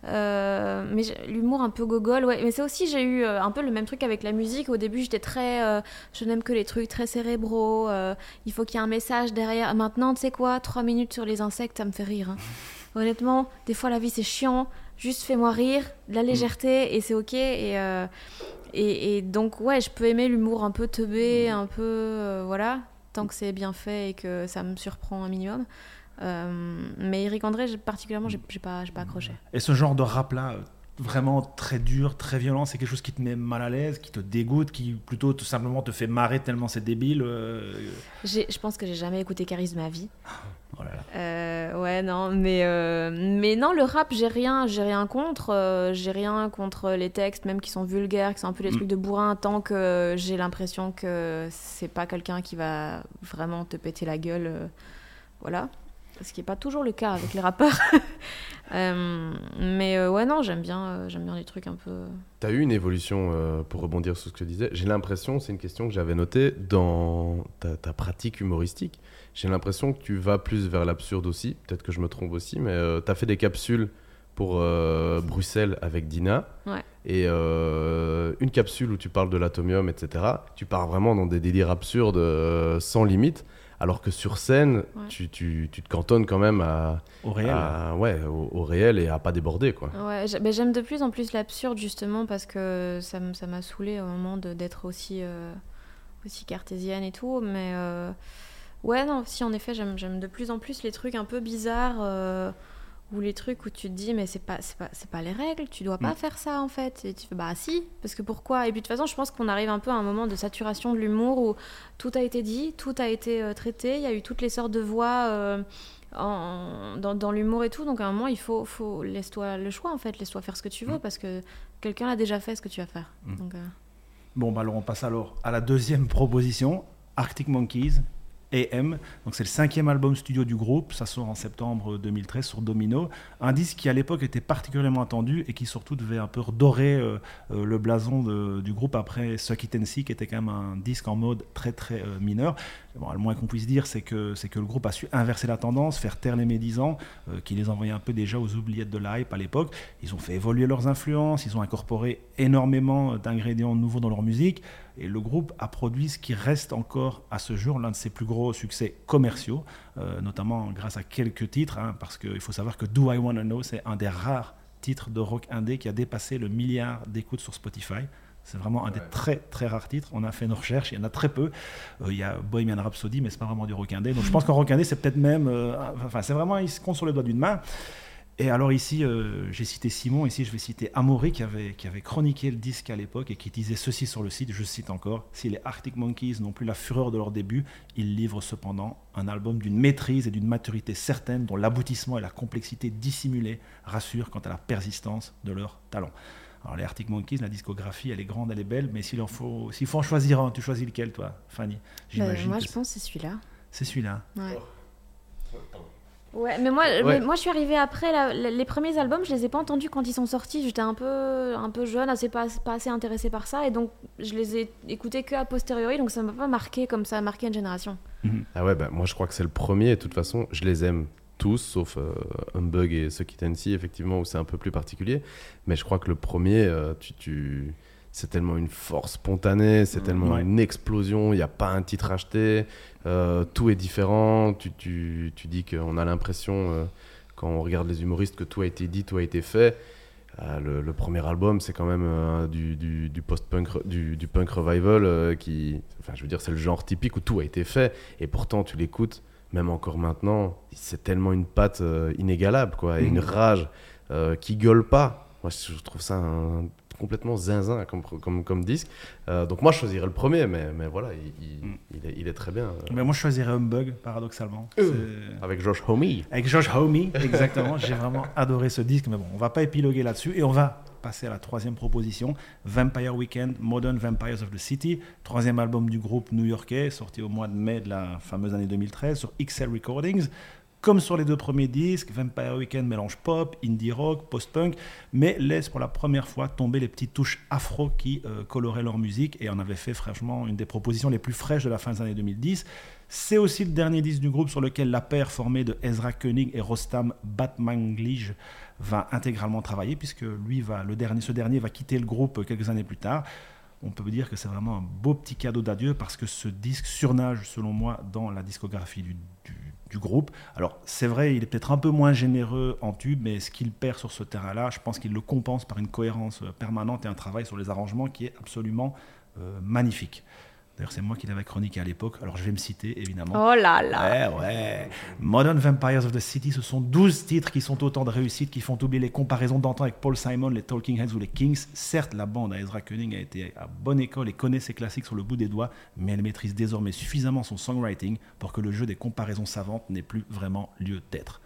Euh, mais l'humour un peu gogol, ouais. Mais c'est aussi, j'ai eu euh, un peu le même truc avec la musique. Au début, j'étais très. euh, je n'aime que les trucs très cérébraux. euh, il faut qu'il y ait un message derrière. Maintenant, tu sais quoi Trois minutes sur les insectes, ça me fait rire. hein. Honnêtement, des fois, la vie, c'est chiant. Juste fais-moi rire, de la légèreté, et c'est ok. Et, et, et donc, ouais, je peux aimer l'humour un peu teubé, un peu. voilà, tant que c'est bien fait et que ça me surprend un minimum. Euh, mais Eric André, particulièrement, j'ai pas, pas accroché. Et ce genre de rap-là, euh, vraiment très dur, très violent C'est quelque chose qui te met mal à l'aise, qui te dégoûte, qui plutôt tout simplement te fait marrer tellement c'est débile euh, Je pense que j'ai jamais écouté Caris de ma vie. Oh là là. Euh, ouais, non, mais, euh, mais non, le rap, j'ai rien, j'ai rien contre. j'ai rien contre les textes, même qui sont vulgaires, qui sont un peu des mm. trucs de bourrin, tant que j'ai l'impression que c'est pas quelqu'un qui va vraiment te péter la gueule. voilà ce qui n'est pas toujours le cas avec les rappeurs. Euh, mais euh, ouais, non, j'aime bien, euh, j'aime bien les trucs un peu. Tu as eu une évolution, pour rebondir sur ce que tu disais. J'ai l'impression, c'est une question que j'avais notée, dans ta, ta pratique humoristique. J'ai l'impression que tu vas plus vers l'absurde aussi. Peut-être que je me trompe aussi, mais tu as fait des capsules pour Bruxelles avec Dina. Ouais. Et une capsule où tu parles de l'atomium, etc. Tu pars vraiment dans des délires absurdes sans limite alors que sur scène, tu, tu, tu, te cantonnes quand même à, au réel, ouais, au, réel et à pas déborder quoi. Ouais, j'aime de plus en plus l'absurde justement parce que ça m'a saoulé au moment d'être aussi euh, aussi cartésienne et tout, mais euh, ouais non, si en effet j'aime de plus en plus les trucs un peu bizarres. Euh, ou les trucs où tu te dis mais c'est pas c'est pas c'est pas les règles tu dois pas mm. faire ça en fait et tu fais bah si parce que pourquoi? Et puis de toute façon je pense qu'on arrive un peu à un moment de saturation de l'humour où tout a été dit tout a été euh, traité il y a eu toutes les sortes de voix euh, en, dans, dans l'humour et tout donc à un moment il faut faut laisse-toi le choix en fait laisse-toi faire ce que tu veux mm. parce que quelqu'un a déjà fait ce que tu vas faire mm. donc, euh. bon bah alors on passe alors à la deuxième proposition Arctic Monkeys AM. Donc c'est le cinquième album studio du groupe, ça sort en septembre 2013 sur Domino. Un disque qui à l'époque était particulièrement attendu et qui surtout devait un peu redorer euh, euh, le blason du groupe après Suck It and See, qui était quand même un disque en mode très très euh, mineur. Bon, le moins qu'on puisse dire, c'est que, c'est que le groupe a su inverser la tendance, faire taire les médisants, qui les envoyaient un peu déjà aux oubliettes de l'hype à l'époque. Ils ont fait évoluer leurs influences, ils ont incorporé énormément d'ingrédients nouveaux dans leur musique. Et le groupe a produit ce qui reste encore à ce jour l'un de ses plus gros succès commerciaux, euh, notamment grâce à quelques titres, hein, parce qu'il faut savoir que Do I Wanna Know, c'est un des rares titres de rock indé qui a dépassé le milliard d'écoutes sur Spotify. C'est vraiment un des très très rares titres. On a fait nos recherches, il y en a très peu. Euh, il y a Bohemian Rhapsody, mais c'est pas vraiment du rock indé. Donc je pense qu'en rock indé, c'est peut-être même. Euh, enfin, c'est vraiment, il se compte sur les doigts d'une main. Et alors ici, euh, j'ai cité Simon, ici je vais citer Amaury qui avait, qui avait chroniqué le disque à l'époque et qui disait ceci sur le site, je cite encore, si les Arctic Monkeys n'ont plus la fureur de leur début, ils livrent cependant un album d'une maîtrise et d'une maturité certaine dont l'aboutissement et la complexité dissimulée rassurent quant à la persistance de leur talent. Alors les Arctic Monkeys, la discographie, elle est grande, elle est belle, mais s'il faut, s'il faut en choisir un, tu choisis lequel toi, Fanny? J'imagine. moi je pense que c'est celui-là. C'est celui-là. Ouais. Ouais, mais moi, moi je suis arrivée après. les premiers albums, je les ai pas entendus quand ils sont sortis. J'étais un peu, un peu jeune, assez, pas, pas assez intéressée par ça. Et donc, je les ai écoutés que a posteriori. Donc, ça m'a pas marqué comme ça a marqué une génération. Mhm. Ah ouais, bah, moi je crois que c'est le premier. Et de toute façon, je les aime tous, sauf euh, Humbug et ce qui effectivement, où c'est un peu plus particulier. Mais je crois que le premier, euh, tu. tu c'est tellement une force spontanée, c'est tellement une explosion, il n'y a pas un titre acheté, euh, tout est différent, tu, tu, tu dis qu'on a l'impression, euh, quand on regarde les humoristes, que tout a été dit, tout a été fait. Euh, le, premier album, c'est quand même du, du, du post-punk, du, du, punk revival, qui, enfin, je veux dire, c'est le genre typique où tout a été fait, et pourtant tu l'écoutes, même encore maintenant, c'est tellement une patte inégalable, quoi, et une mmh. rage qui gueule pas. Moi, je trouve ça un complètement zinzin comme, comme, comme disque. Euh, donc moi, je choisirais le premier, mais, mais voilà, il, mm. il, est, il, est, très bien. Mais moi, je choisirais Humbug, paradoxalement. Euh, avec Josh Homme. Avec Josh Homme, exactement. J'ai vraiment adoré ce disque, mais bon, on va pas épiloguer là-dessus et on va passer à la troisième proposition, Vampire Weekend, Modern Vampires of the City, troisième album du groupe new-yorkais, sorti au mois de mai de la fameuse année 2013 sur XL Recordings. Comme sur les deux premiers disques, Vampire Weekend mélange pop, indie rock, post-punk, mais laisse pour la première fois tomber les petites touches afro qui euh, coloraient leur musique et en avait fait franchement une des propositions les plus fraîches de la fin des années 2010. C'est aussi le dernier disque du groupe sur lequel la paire formée de Ezra Koenig et Rostam Batmanglij va intégralement travailler, puisque lui va, le dernier, ce dernier va quitter le groupe quelques années plus tard on peut dire que c'est vraiment un beau petit cadeau d'adieu parce que ce disque surnage, selon moi, dans la discographie du groupe. Alors c'est vrai, il est peut-être un peu moins généreux en tube, mais ce qu'il perd sur ce terrain-là, je pense qu'il le compense par une cohérence euh, permanente et un travail sur les arrangements qui est absolument euh, magnifique. D'ailleurs, c'est moi qui l'avais chroniqué à l'époque. Alors, je vais me citer, évidemment. Oh là là Ouais, ouais. Modern Vampires of the City, ce sont 12 titres qui sont autant de réussites, qui font oublier les comparaisons d'antan avec Paul Simon, les Talking Heads ou les Kings. Certes, la bande à Ezra Koenig a été à bonne école et connaît ses classiques sur le bout des doigts, mais elle maîtrise désormais suffisamment son songwriting pour que le jeu des comparaisons savantes n'ait plus vraiment lieu d'être.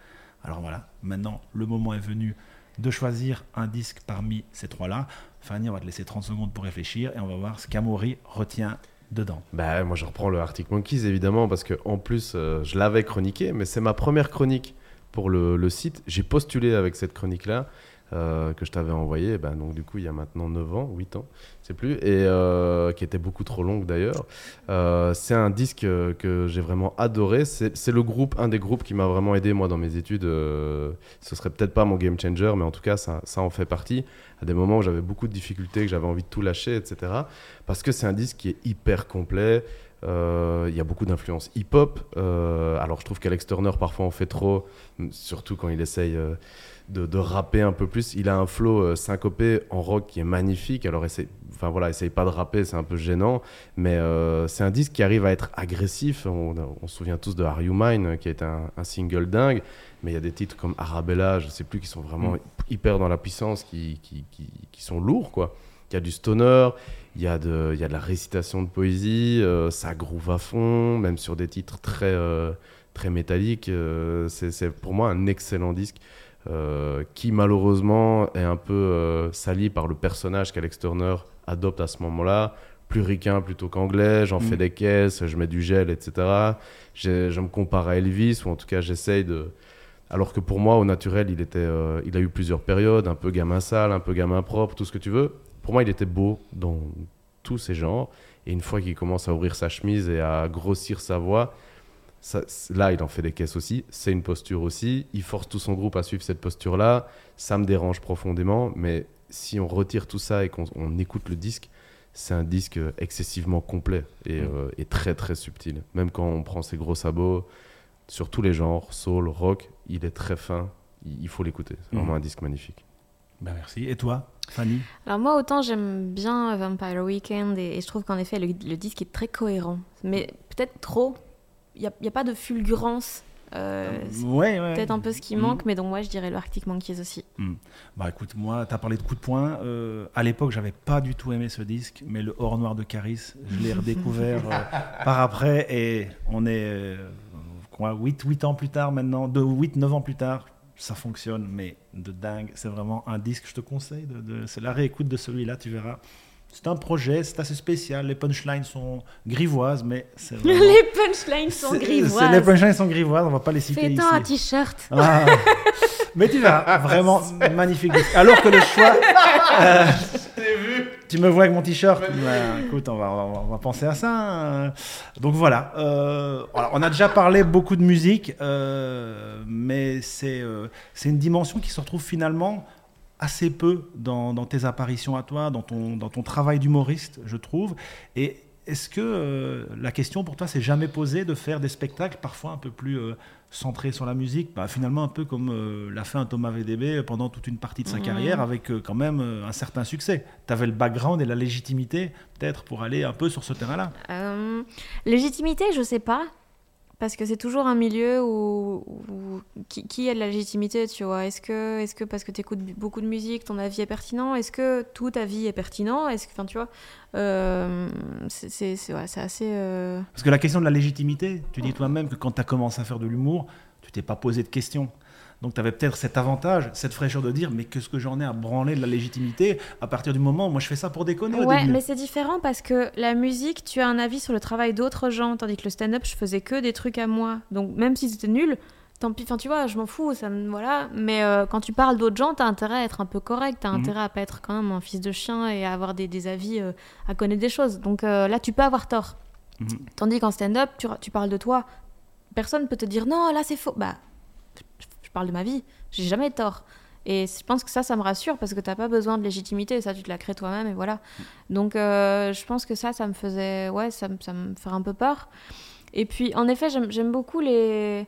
Alors voilà, maintenant, le moment est venu de choisir un disque parmi ces trois-là. Fanny, on va te laisser 30 secondes pour réfléchir et on va voir ce qu'Amaury retient dedans. Bah, moi, je reprends le Arctic Monkeys, évidemment, parce que en plus, euh, je l'avais chroniqué, mais c'est ma première chronique pour le, le site. J'ai postulé avec cette chronique-là. Euh, que je t'avais envoyée, ben, donc du coup il y a maintenant 9 ans, 8 ans, c'est plus, et euh, qui était beaucoup trop longue d'ailleurs. Euh, c'est un disque que j'ai vraiment adoré. C'est le groupe, un des groupes qui m'a vraiment aidé moi dans mes études. ce serait peut-être pas mon game changer, mais en tout cas ça, ça en fait partie. À des moments où j'avais beaucoup de difficultés, que j'avais envie de tout lâcher, etc. Parce que c'est un disque qui est hyper complet. Il y a beaucoup d'influences hip-hop. Alors je trouve qu'Alex Turner parfois en fait trop, surtout quand il essaye de, de rapper un peu plus. Il a un flow euh, syncopé en rock qui est magnifique. Alors essaye, enfin voilà, essaye pas de rapper, c'est un peu gênant, mais euh, c'est un disque qui arrive à être agressif. On, on se souvient tous de Are You Mine, euh, qui est un, un single dingue, mais il y a des titres comme Arabella, je sais plus, qui sont vraiment Mm. hyper dans la puissance, qui, qui, qui, qui sont lourds quoi. Il y a du stoner, il y, a de, il y a de la récitation de poésie, euh, ça groove à fond, même sur des titres très, euh, très métalliques. c'est pour moi un excellent disque euh, qui malheureusement est un peu euh, sali par le personnage qu'Alex Turner adopte à ce moment-là. Plus ricain plutôt qu'anglais, j'en Mm. fais des caisses, je mets du gel, etc. Je me compare à Elvis, ou en tout cas j'essaye de, alors que pour moi, au naturel, il, était, euh, il a eu plusieurs périodes, un peu gamin sale, un peu gamin propre, tout ce que tu veux. Pour moi, il était beau dans tous ces genres. Et une fois qu'il commence à ouvrir sa chemise et à grossir sa voix, ça- là, il en fait des caisses aussi. C'est une posture aussi. Il force tout son groupe à suivre cette posture-là. Ça me dérange profondément. Mais si on retire tout ça et qu'on on écoute le disque, c'est un disque excessivement complet et, Mm. euh, et très très subtil. Même quand on prend ses gros sabots, sur tous les genres, soul, rock, il est très fin. Il il faut l'écouter. C'est Mm. vraiment un disque magnifique. Ben merci. Et toi, Fanny? Alors moi, autant j'aime bien Vampire Weekend et, et je trouve qu'en effet, le, le disque est très cohérent. Mais peut-être trop. Il n'y a, a pas de fulgurance. Euh, c'est Ouais, ouais. peut-être un peu ce qui Mm. manque, mais donc moi, je dirais le Arctic Monkeys aussi. Bah écoute, moi, tu as parlé de coup de poing. Euh, à l'époque, j'avais pas du tout aimé ce disque, mais le Hors Noir de Caris, je l'ai redécouvert euh, par après et on est euh, quoi, 8, 8 ans plus tard maintenant, de 8, 9 ans plus tard, ça fonctionne, mais de dingue. C'est vraiment un disque, je te conseille. De, de- c'est la réécoute de celui-là, tu verras. C'est un projet, c'est assez spécial. Les punchlines sont grivoises, mais c'est vraiment- Les punchlines sont c'est- c'est- grivoises. Les punchlines sont grivoises, on va pas les citer ici. Fais-toi un t-shirt. Ah. Mais tu verras, vraiment magnifique. Alors que le choix. euh, tu me vois avec mon t-shirt. Ouais, écoute, on va, on va- on va penser à ça. hein. Donc voilà. euh, alors, on a déjà parlé beaucoup de musique, euh, mais c'est euh, c'est une dimension qui se retrouve finalement assez peu dans, dans tes apparitions à toi, dans ton, dans ton travail d'humoriste, je trouve. Et est-ce que euh, la question pour toi s'est jamais posée de faire des spectacles parfois un peu plus euh, centrés sur la musique? Bah, Finalement, un peu comme euh, l'a fait un Thomas VDB pendant toute une partie de sa Mhm. carrière, avec quand même un certain succès. Tu avais le background et la légitimité, peut-être, pour aller un peu sur ce terrain-là. Légitimité, je sais pas. Parce que c'est toujours un milieu où, qui, a de la légitimité, tu vois. Est-ce que, est-ce que parce que tu écoutes beaucoup de musique, ton avis est pertinent? Est-ce que tout ta vie est pertinent? Est-ce que, enfin, tu vois, euh, c'est, ouais, assez. euh, Parce que la question de la légitimité, tu dis toi-même que quand tu as commencé à faire de l'humour, tu t'es pas posé de questions. Donc tu avais peut-être cet avantage, cette fraîcheur de dire mais qu'est-ce que j'en ai à branler de la légitimité à partir du moment où moi je fais ça pour déconner au Ouais, début. mais c'est différent parce que la musique, tu as un avis sur le travail d'autres gens, tandis que le stand-up, je faisais que des trucs à moi. Donc même si c'était nul, tant pis. Enfin, tu vois, je m'en fous, ça me voilà. Mais euh, quand tu parles d'autres gens, t'as intérêt à être un peu correct, t'as Mhm. intérêt à pas être quand même un fils de chien et à avoir des, des avis, euh, à connaître des choses. Donc euh, là, tu peux avoir tort. Mhm. Tandis qu'en stand-up, tu, tu parles de toi, personne peut te dire non, là c'est faux. Bah, je, parle de ma vie, j'ai jamais tort. Et je pense que ça, ça me rassure parce que t'as pas besoin de légitimité, ça tu te la crées toi-même et voilà. Donc euh, je pense que ça, ça me faisait, ouais, ça, ça me fait un peu peur. Et puis en effet, j'aime j'aime beaucoup les,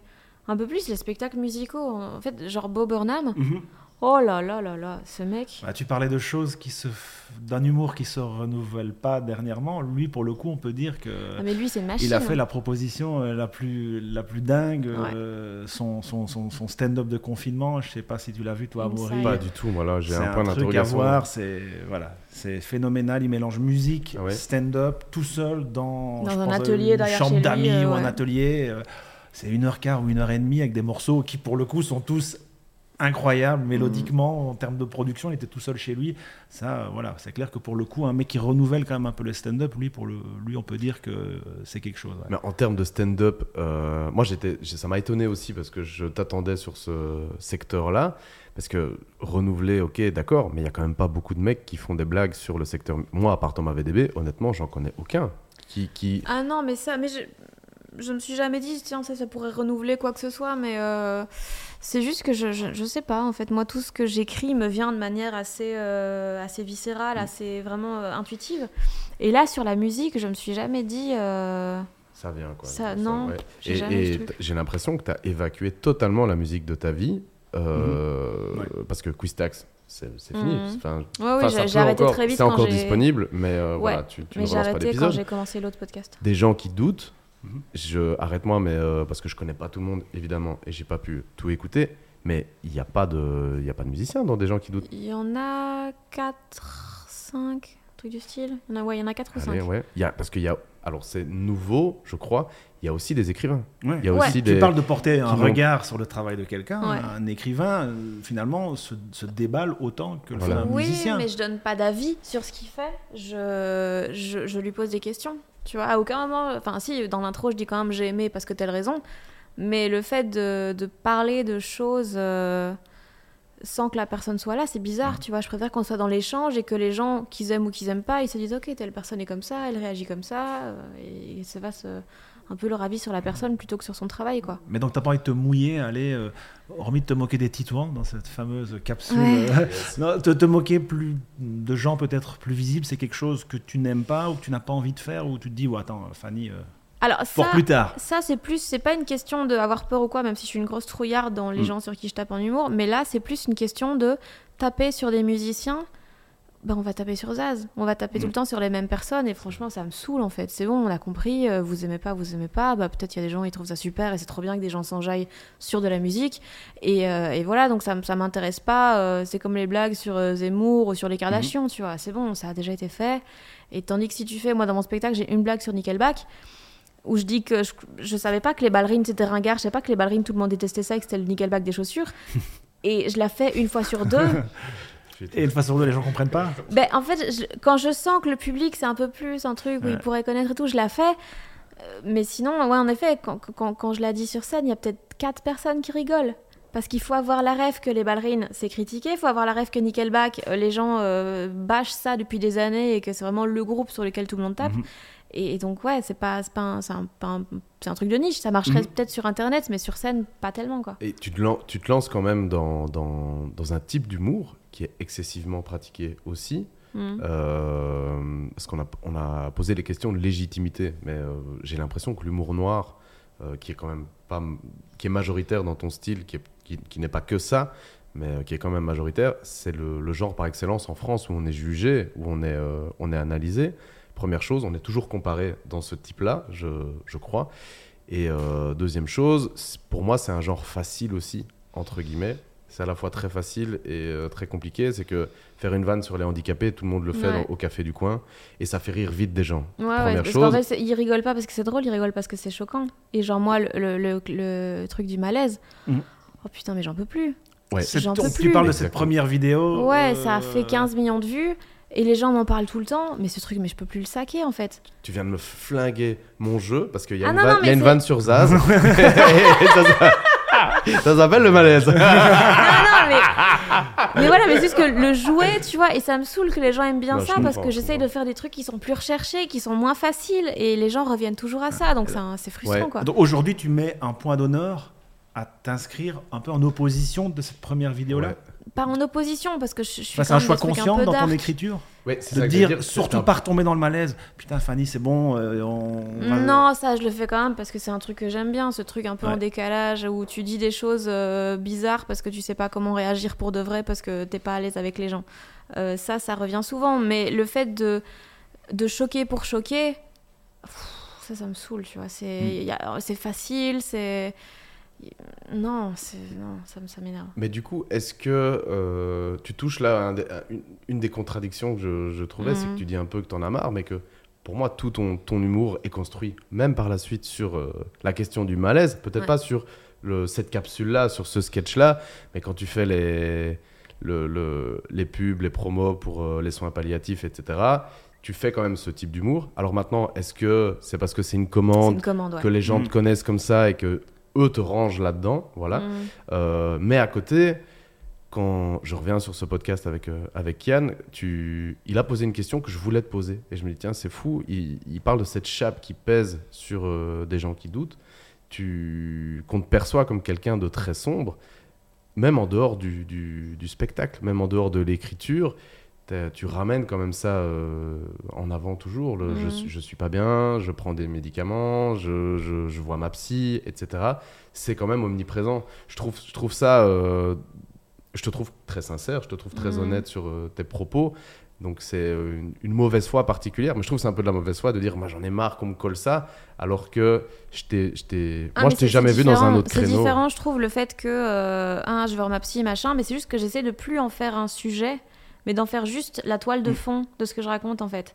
un peu plus les spectacles musicaux. En fait, genre Bob Burnham, Mhm. Oh là là là là, ce mec. Bah, tu parlais de choses qui se, f- d'un humour qui se renouvelle pas dernièrement. Lui, pour le coup, on peut dire que Ah, mais lui, c'est machine. il a fait hein. la proposition euh, la plus, la plus dingue. Ouais. euh, son son, son, son stand-up de confinement. Je sais pas si tu l'as vu, toi. Amaury. Pas du tout, moi là, j'ai C'est un point truc à d'interrogation. voir. C'est voilà, c'est phénoménal. Il mélange musique, Ah ouais. stand-up, tout seul dans, Dans je un pense, atelier une derrière chambre chez lui, d'amis euh, ou un atelier. euh, C'est une heure quart ou une heure et demie avec des morceaux qui, pour le coup, sont tous incroyables mélodiquement en termes de production. Il était tout seul chez lui. Ça, voilà, c'est clair que pour le coup, un mec qui renouvelle quand même un peu le stand-up, lui, pour le, lui, on peut dire que c'est quelque chose. ouais. Mais en termes de stand-up, euh, moi j'étais, ça m'a étonné aussi parce que je t'attendais sur ce secteur-là. Parce que renouveler, ok, d'accord, mais il y a quand même pas beaucoup de mecs qui font des blagues sur le secteur. Moi, à part Thomas VDB, honnêtement, j'en connais aucun. Qui, qui... Ah non, mais ça, mais je, je me suis jamais dit, tiens, ça, ça pourrait renouveler quoi que ce soit, mais euh, c'est juste que je, je, je sais pas, en fait, moi, tout ce que j'écris me vient de manière assez, euh, assez viscérale, assez vraiment euh, intuitive. Et là, sur la musique, je me suis jamais dit. euh, Ça vient quoi. Ça, non, j'ai Et, j'ai l'impression que tu as évacué totalement la musique de ta vie. euh, Mhm. Ouais. Parce que Quistax, c'est fini. Mhm. Enfin, Ouais, oui, j'ai arrêté encore- très vite C'est encore disponible, mais euh, Ouais, voilà, tu, tu Mais ne j'ai relances pas arrêté quand l'épisode. j'ai commencé l'autre podcast. Des gens qui doutent, Mhm. je arrête-moi, mais euh, parce que je connais pas tout le monde évidemment et j'ai pas pu tout écouter. Mais il n'y a pas de, il y a pas de musiciens dans des gens qui doutent. Il y en a 4, 5, trucs du style. Il y en a, ouais, il y en a 4 ou 5. Allez, ouais. Il y a, parce qu'il y a, alors c'est nouveau, je crois. Il y a aussi des écrivains. Ouais. Y a Ouais. aussi Tu des. parles de porter un regard sur le travail de quelqu'un. Ouais. Un écrivain, euh, finalement, se, se déballe autant que le Voilà. fait un Oui, musicien. mais je donne pas d'avis sur ce qu'il fait. Je, je, je lui pose des questions. Tu vois, à aucun moment. Enfin, si, dans l'intro, je dis quand même j'ai aimé parce que telle raison. Mais le fait de, de parler de choses euh, sans que la personne soit là, c'est bizarre. Tu vois, je préfère qu'on soit dans l'échange et que les gens, qu'ils aiment ou qu'ils aiment pas, ils se disent ok, telle personne est comme ça, elle réagit comme ça. euh, et ça fasse euh, un peu leur avis sur la personne plutôt que sur son travail, quoi. Mais donc, t'as pas envie de te mouiller, aller, euh, hormis de te moquer des titouans dans cette fameuse capsule, Ouais. euh, non, te, te moquer plus de gens peut-être plus visibles, c'est quelque chose que tu n'aimes pas ou que tu n'as pas envie de faire ou tu te dis, ouais, attends, Fanny, euh, Alors, pour ça, plus tard. Ça, c'est plus, c'est pas une question d'avoir peur ou quoi, même si je suis une grosse trouillarde dans les Mm. gens sur qui je tape en humour, mais là, c'est plus une question de taper sur des musiciens. Ben, on va taper sur Zaz, on va taper tout Mm. le temps sur les mêmes personnes, et franchement, ça me saoule en fait. C'est bon, on a compris, euh, vous aimez pas, vous aimez pas, bah, peut-être il y a des gens qui trouvent ça super, et c'est trop bien que des gens s'enjaillent sur de la musique, et, euh, et voilà, donc ça, ça m'intéresse pas, euh, c'est comme les blagues sur Zemmour ou sur les Kardashians, tu vois, c'est bon, ça a déjà été fait. Et tandis que si tu fais, moi dans mon spectacle, j'ai une blague sur Nickelback, où je dis que je, je savais pas que les ballerines c'était ringard, je savais pas que les ballerines tout le monde détestait ça et que c'était le nickelback des chaussures. et je la fais une fois sur deux. Et de façon dont les gens comprennent pas. ben, en fait, je- quand je sens que le public c'est un peu plus un truc où Ouais. il pourrait connaître et tout, je la fais. Euh, Mais sinon, ouais, en effet, quand, quand, quand je la dis sur scène, il y a peut-être quatre personnes qui rigolent. Parce qu'il faut avoir la rêve que les ballerines, c'est critiqué. Il faut avoir la rêve que Nickelback, euh, les gens euh, bâchent ça depuis des années et que c'est vraiment le groupe sur lequel tout le monde tape. Mhm. Et, et donc, ouais, c'est pas, pas, un, un- pas un- truc de niche. Ça marcherait Mhm. peut-être sur Internet, mais sur scène, pas tellement, quoi. Et tu te, lan- tu te lances quand même dans, dans, dans un type d'humour qui est excessivement pratiqué aussi. Mhm. Euh, parce qu'on a, on a posé les questions de légitimité, mais euh, j'ai l'impression que l'humour noir, euh, qui est quand même pas, qui est majoritaire dans ton style, qui, est- qui, qui n'est pas que ça, mais qui est quand même majoritaire, c'est le, le genre par excellence en France où on est jugé, où on est, on est analysé. Première chose, on est toujours comparé dans ce type-là, je, je crois. Et euh, deuxième chose, pour moi, c'est un genre facile aussi, entre guillemets. C'est à la fois très facile et euh, très compliqué. C'est que faire une vanne sur les handicapés, tout le monde le fait Ouais. dans- au café du coin et ça fait rire vite des gens. Ouais, ouais, Première parce qu'en chose. fait, ils rigolent pas parce que c'est drôle, ils rigolent parce que c'est choquant. Et genre, moi, le, le, le- le truc du malaise, Mhm. oh putain, mais j'en peux plus. Ouais. C'est- J'en peux tu plus. parles de cette Exactement. première vidéo. Ouais, euh, ça a fait 15 millions de vues. Et les gens m'en parlent tout le temps, mais ce truc, mais je peux plus le saquer en fait. Tu viens de me flinguer mon jeu parce qu'il y a, Ah une, non, vanne- non, il y a mais une c'est- vanne sur Zaz. Ça, s'appelle le malaise. non, non, mais. mais voilà, mais c'est juste que le jouer, tu vois, et ça me saoule que les gens aiment bien Non, ça parce que je j'essaye de faire des trucs qui sont plus recherchés, qui sont moins faciles, et les gens reviennent toujours à ça, donc c'est frustrant Ouais. quoi. Donc aujourd'hui, tu mets un point d'honneur à t'inscrire un peu en opposition de cette première vidéo-là. Ouais. Pas en opposition, parce que je, je suis. C'est un choix un conscient peu dans ton écriture Ouais, c'est de ça que j'allais dire, surtout pas retomber dans le malaise. Putain, Fanny, c'est bon, euh, on Non, ça je le fais quand même parce que c'est un truc que j'aime bien, ce truc un peu en décalage où tu dis des choses euh, bizarres parce que tu sais pas comment réagir pour de vrai parce que t'es pas à l'aise avec les gens. Euh, ça, ça revient souvent, mais le fait de, de choquer pour choquer, pff, ça, ça me saoule, tu vois. C'est Mm. y a- c'est facile, c'est. Non, c'est- non, ça, me- ça m'énerve. Mais du coup, est-ce que euh, tu touches là un une, une des contradictions que je, je trouvais, c'est que Mhm. tu dis un peu que tu en as marre, mais que pour moi, tout ton, ton humour est construit, même par la suite, sur euh, la question du malaise. Peut-être Ouais. pas sur le, cette capsule-là, sur ce sketch-là, mais quand tu fais les, le, le- les pubs, les promos pour euh, les soins palliatifs, etc., tu fais quand même ce type d'humour. Alors maintenant, est-ce que c'est parce que c'est une commande, une commande, ouais. que les gens Mhm. te connaissent comme ça et que eux te rangent là-dedans Voilà. Mm. Euh, mais à côté, quand je reviens sur ce podcast avec, euh, avec Kian, tu... il a posé une question que je voulais te poser. Et je me dis, tiens, c'est fou. Il, il parle de cette chape qui pèse sur euh, des gens qui doutent. Tu... Qu'on te perçoit comme quelqu'un de très sombre, même en dehors du, du- du spectacle, même en dehors de l'écriture. Tu ramènes quand même ça euh, en avant toujours. Le, je, Mhm. suis, je suis pas bien, je prends des médicaments, je, je- je vois ma psy, etc. C'est quand même omniprésent. Je trouve, je trouve ça. euh, je te trouve très sincère, je te trouve très honnête sur euh, tes propos. Donc c'est une, une mauvaise foi particulière. Mais je trouve que c'est un peu de la mauvaise foi de dire moi j'en ai marre qu'on me colle ça, alors que je t'ai, je Ah, moi je t'ai c'est- jamais vu dans un autre créneau. C'est différent, je trouve, le fait que, euh, un, je vais voir ma psy, machin, mais c'est juste que j'essaie de plus en faire un sujet, mais d'en faire juste la toile de Mm. fond de ce que je raconte, en fait.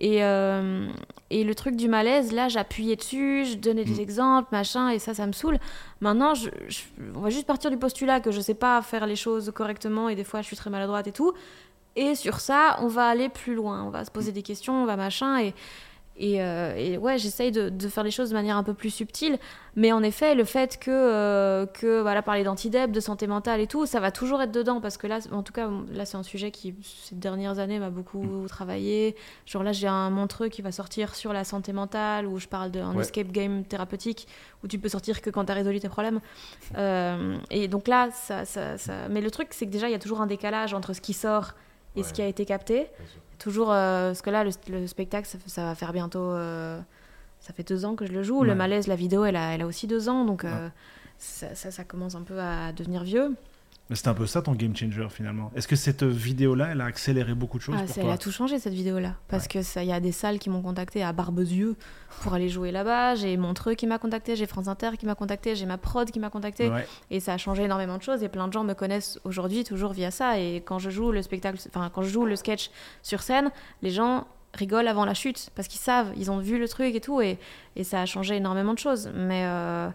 Et, euh, et le truc du malaise, là, j'appuyais dessus, je donnais des Mm. exemples, machin, et ça, ça me saoule. Maintenant, je, je- on va juste partir du postulat que je sais pas faire les choses correctement, et des fois, je suis très maladroite et tout. Et sur ça, on va aller plus loin, on va se poser des questions, on va machin, et, et, euh, et ouais, j'essaye de, de faire les choses de manière un peu plus subtile. Mais en effet, le fait que, euh, que voilà, parler d'antidep, de santé mentale et tout, ça va toujours être dedans parce que là, en tout cas, là, c'est un sujet qui, ces dernières années, m'a beaucoup travaillé. Genre là, j'ai un montreux qui va sortir sur la santé mentale où je parle d'un Ouais. escape game thérapeutique où tu peux sortir que quand tu as résolu tes problèmes. Euh, et donc là, ça, ça, ça- Mais le truc, c'est que déjà, il y a toujours un décalage entre ce qui sort et ce qui a été capté. Toujours, euh, parce que là, le, le spectacle, ça, va faire bientôt. euh, ça fait deux ans que je le joue. Le malaise, la vidéo, elle a, elle a aussi deux ans. Donc, euh, Ouais. ça, ça, ça commence un peu à devenir vieux. Mais c'est un peu ça ton game changer finalement. Est-ce que cette vidéo-là, elle a accéléré beaucoup de choses Ah, pour ça, toi elle a tout changé cette vidéo-là. Parce que ça, il y a des salles qui m'ont contacté à Barbezieux pour aller jouer là-bas. J'ai Montreux qui m'a contacté, j'ai France Inter qui m'a contacté, j'ai ma prod qui m'a contacté. Ouais. Et ça a changé énormément de choses et plein de gens me connaissent aujourd'hui toujours via ça. Et quand je joue le spectacle, enfin quand je joue le sketch sur scène, les gens rigolent avant la chute parce qu'ils savent, ils ont vu le truc et tout. Et, et ça a changé énormément de choses. Mais, euh,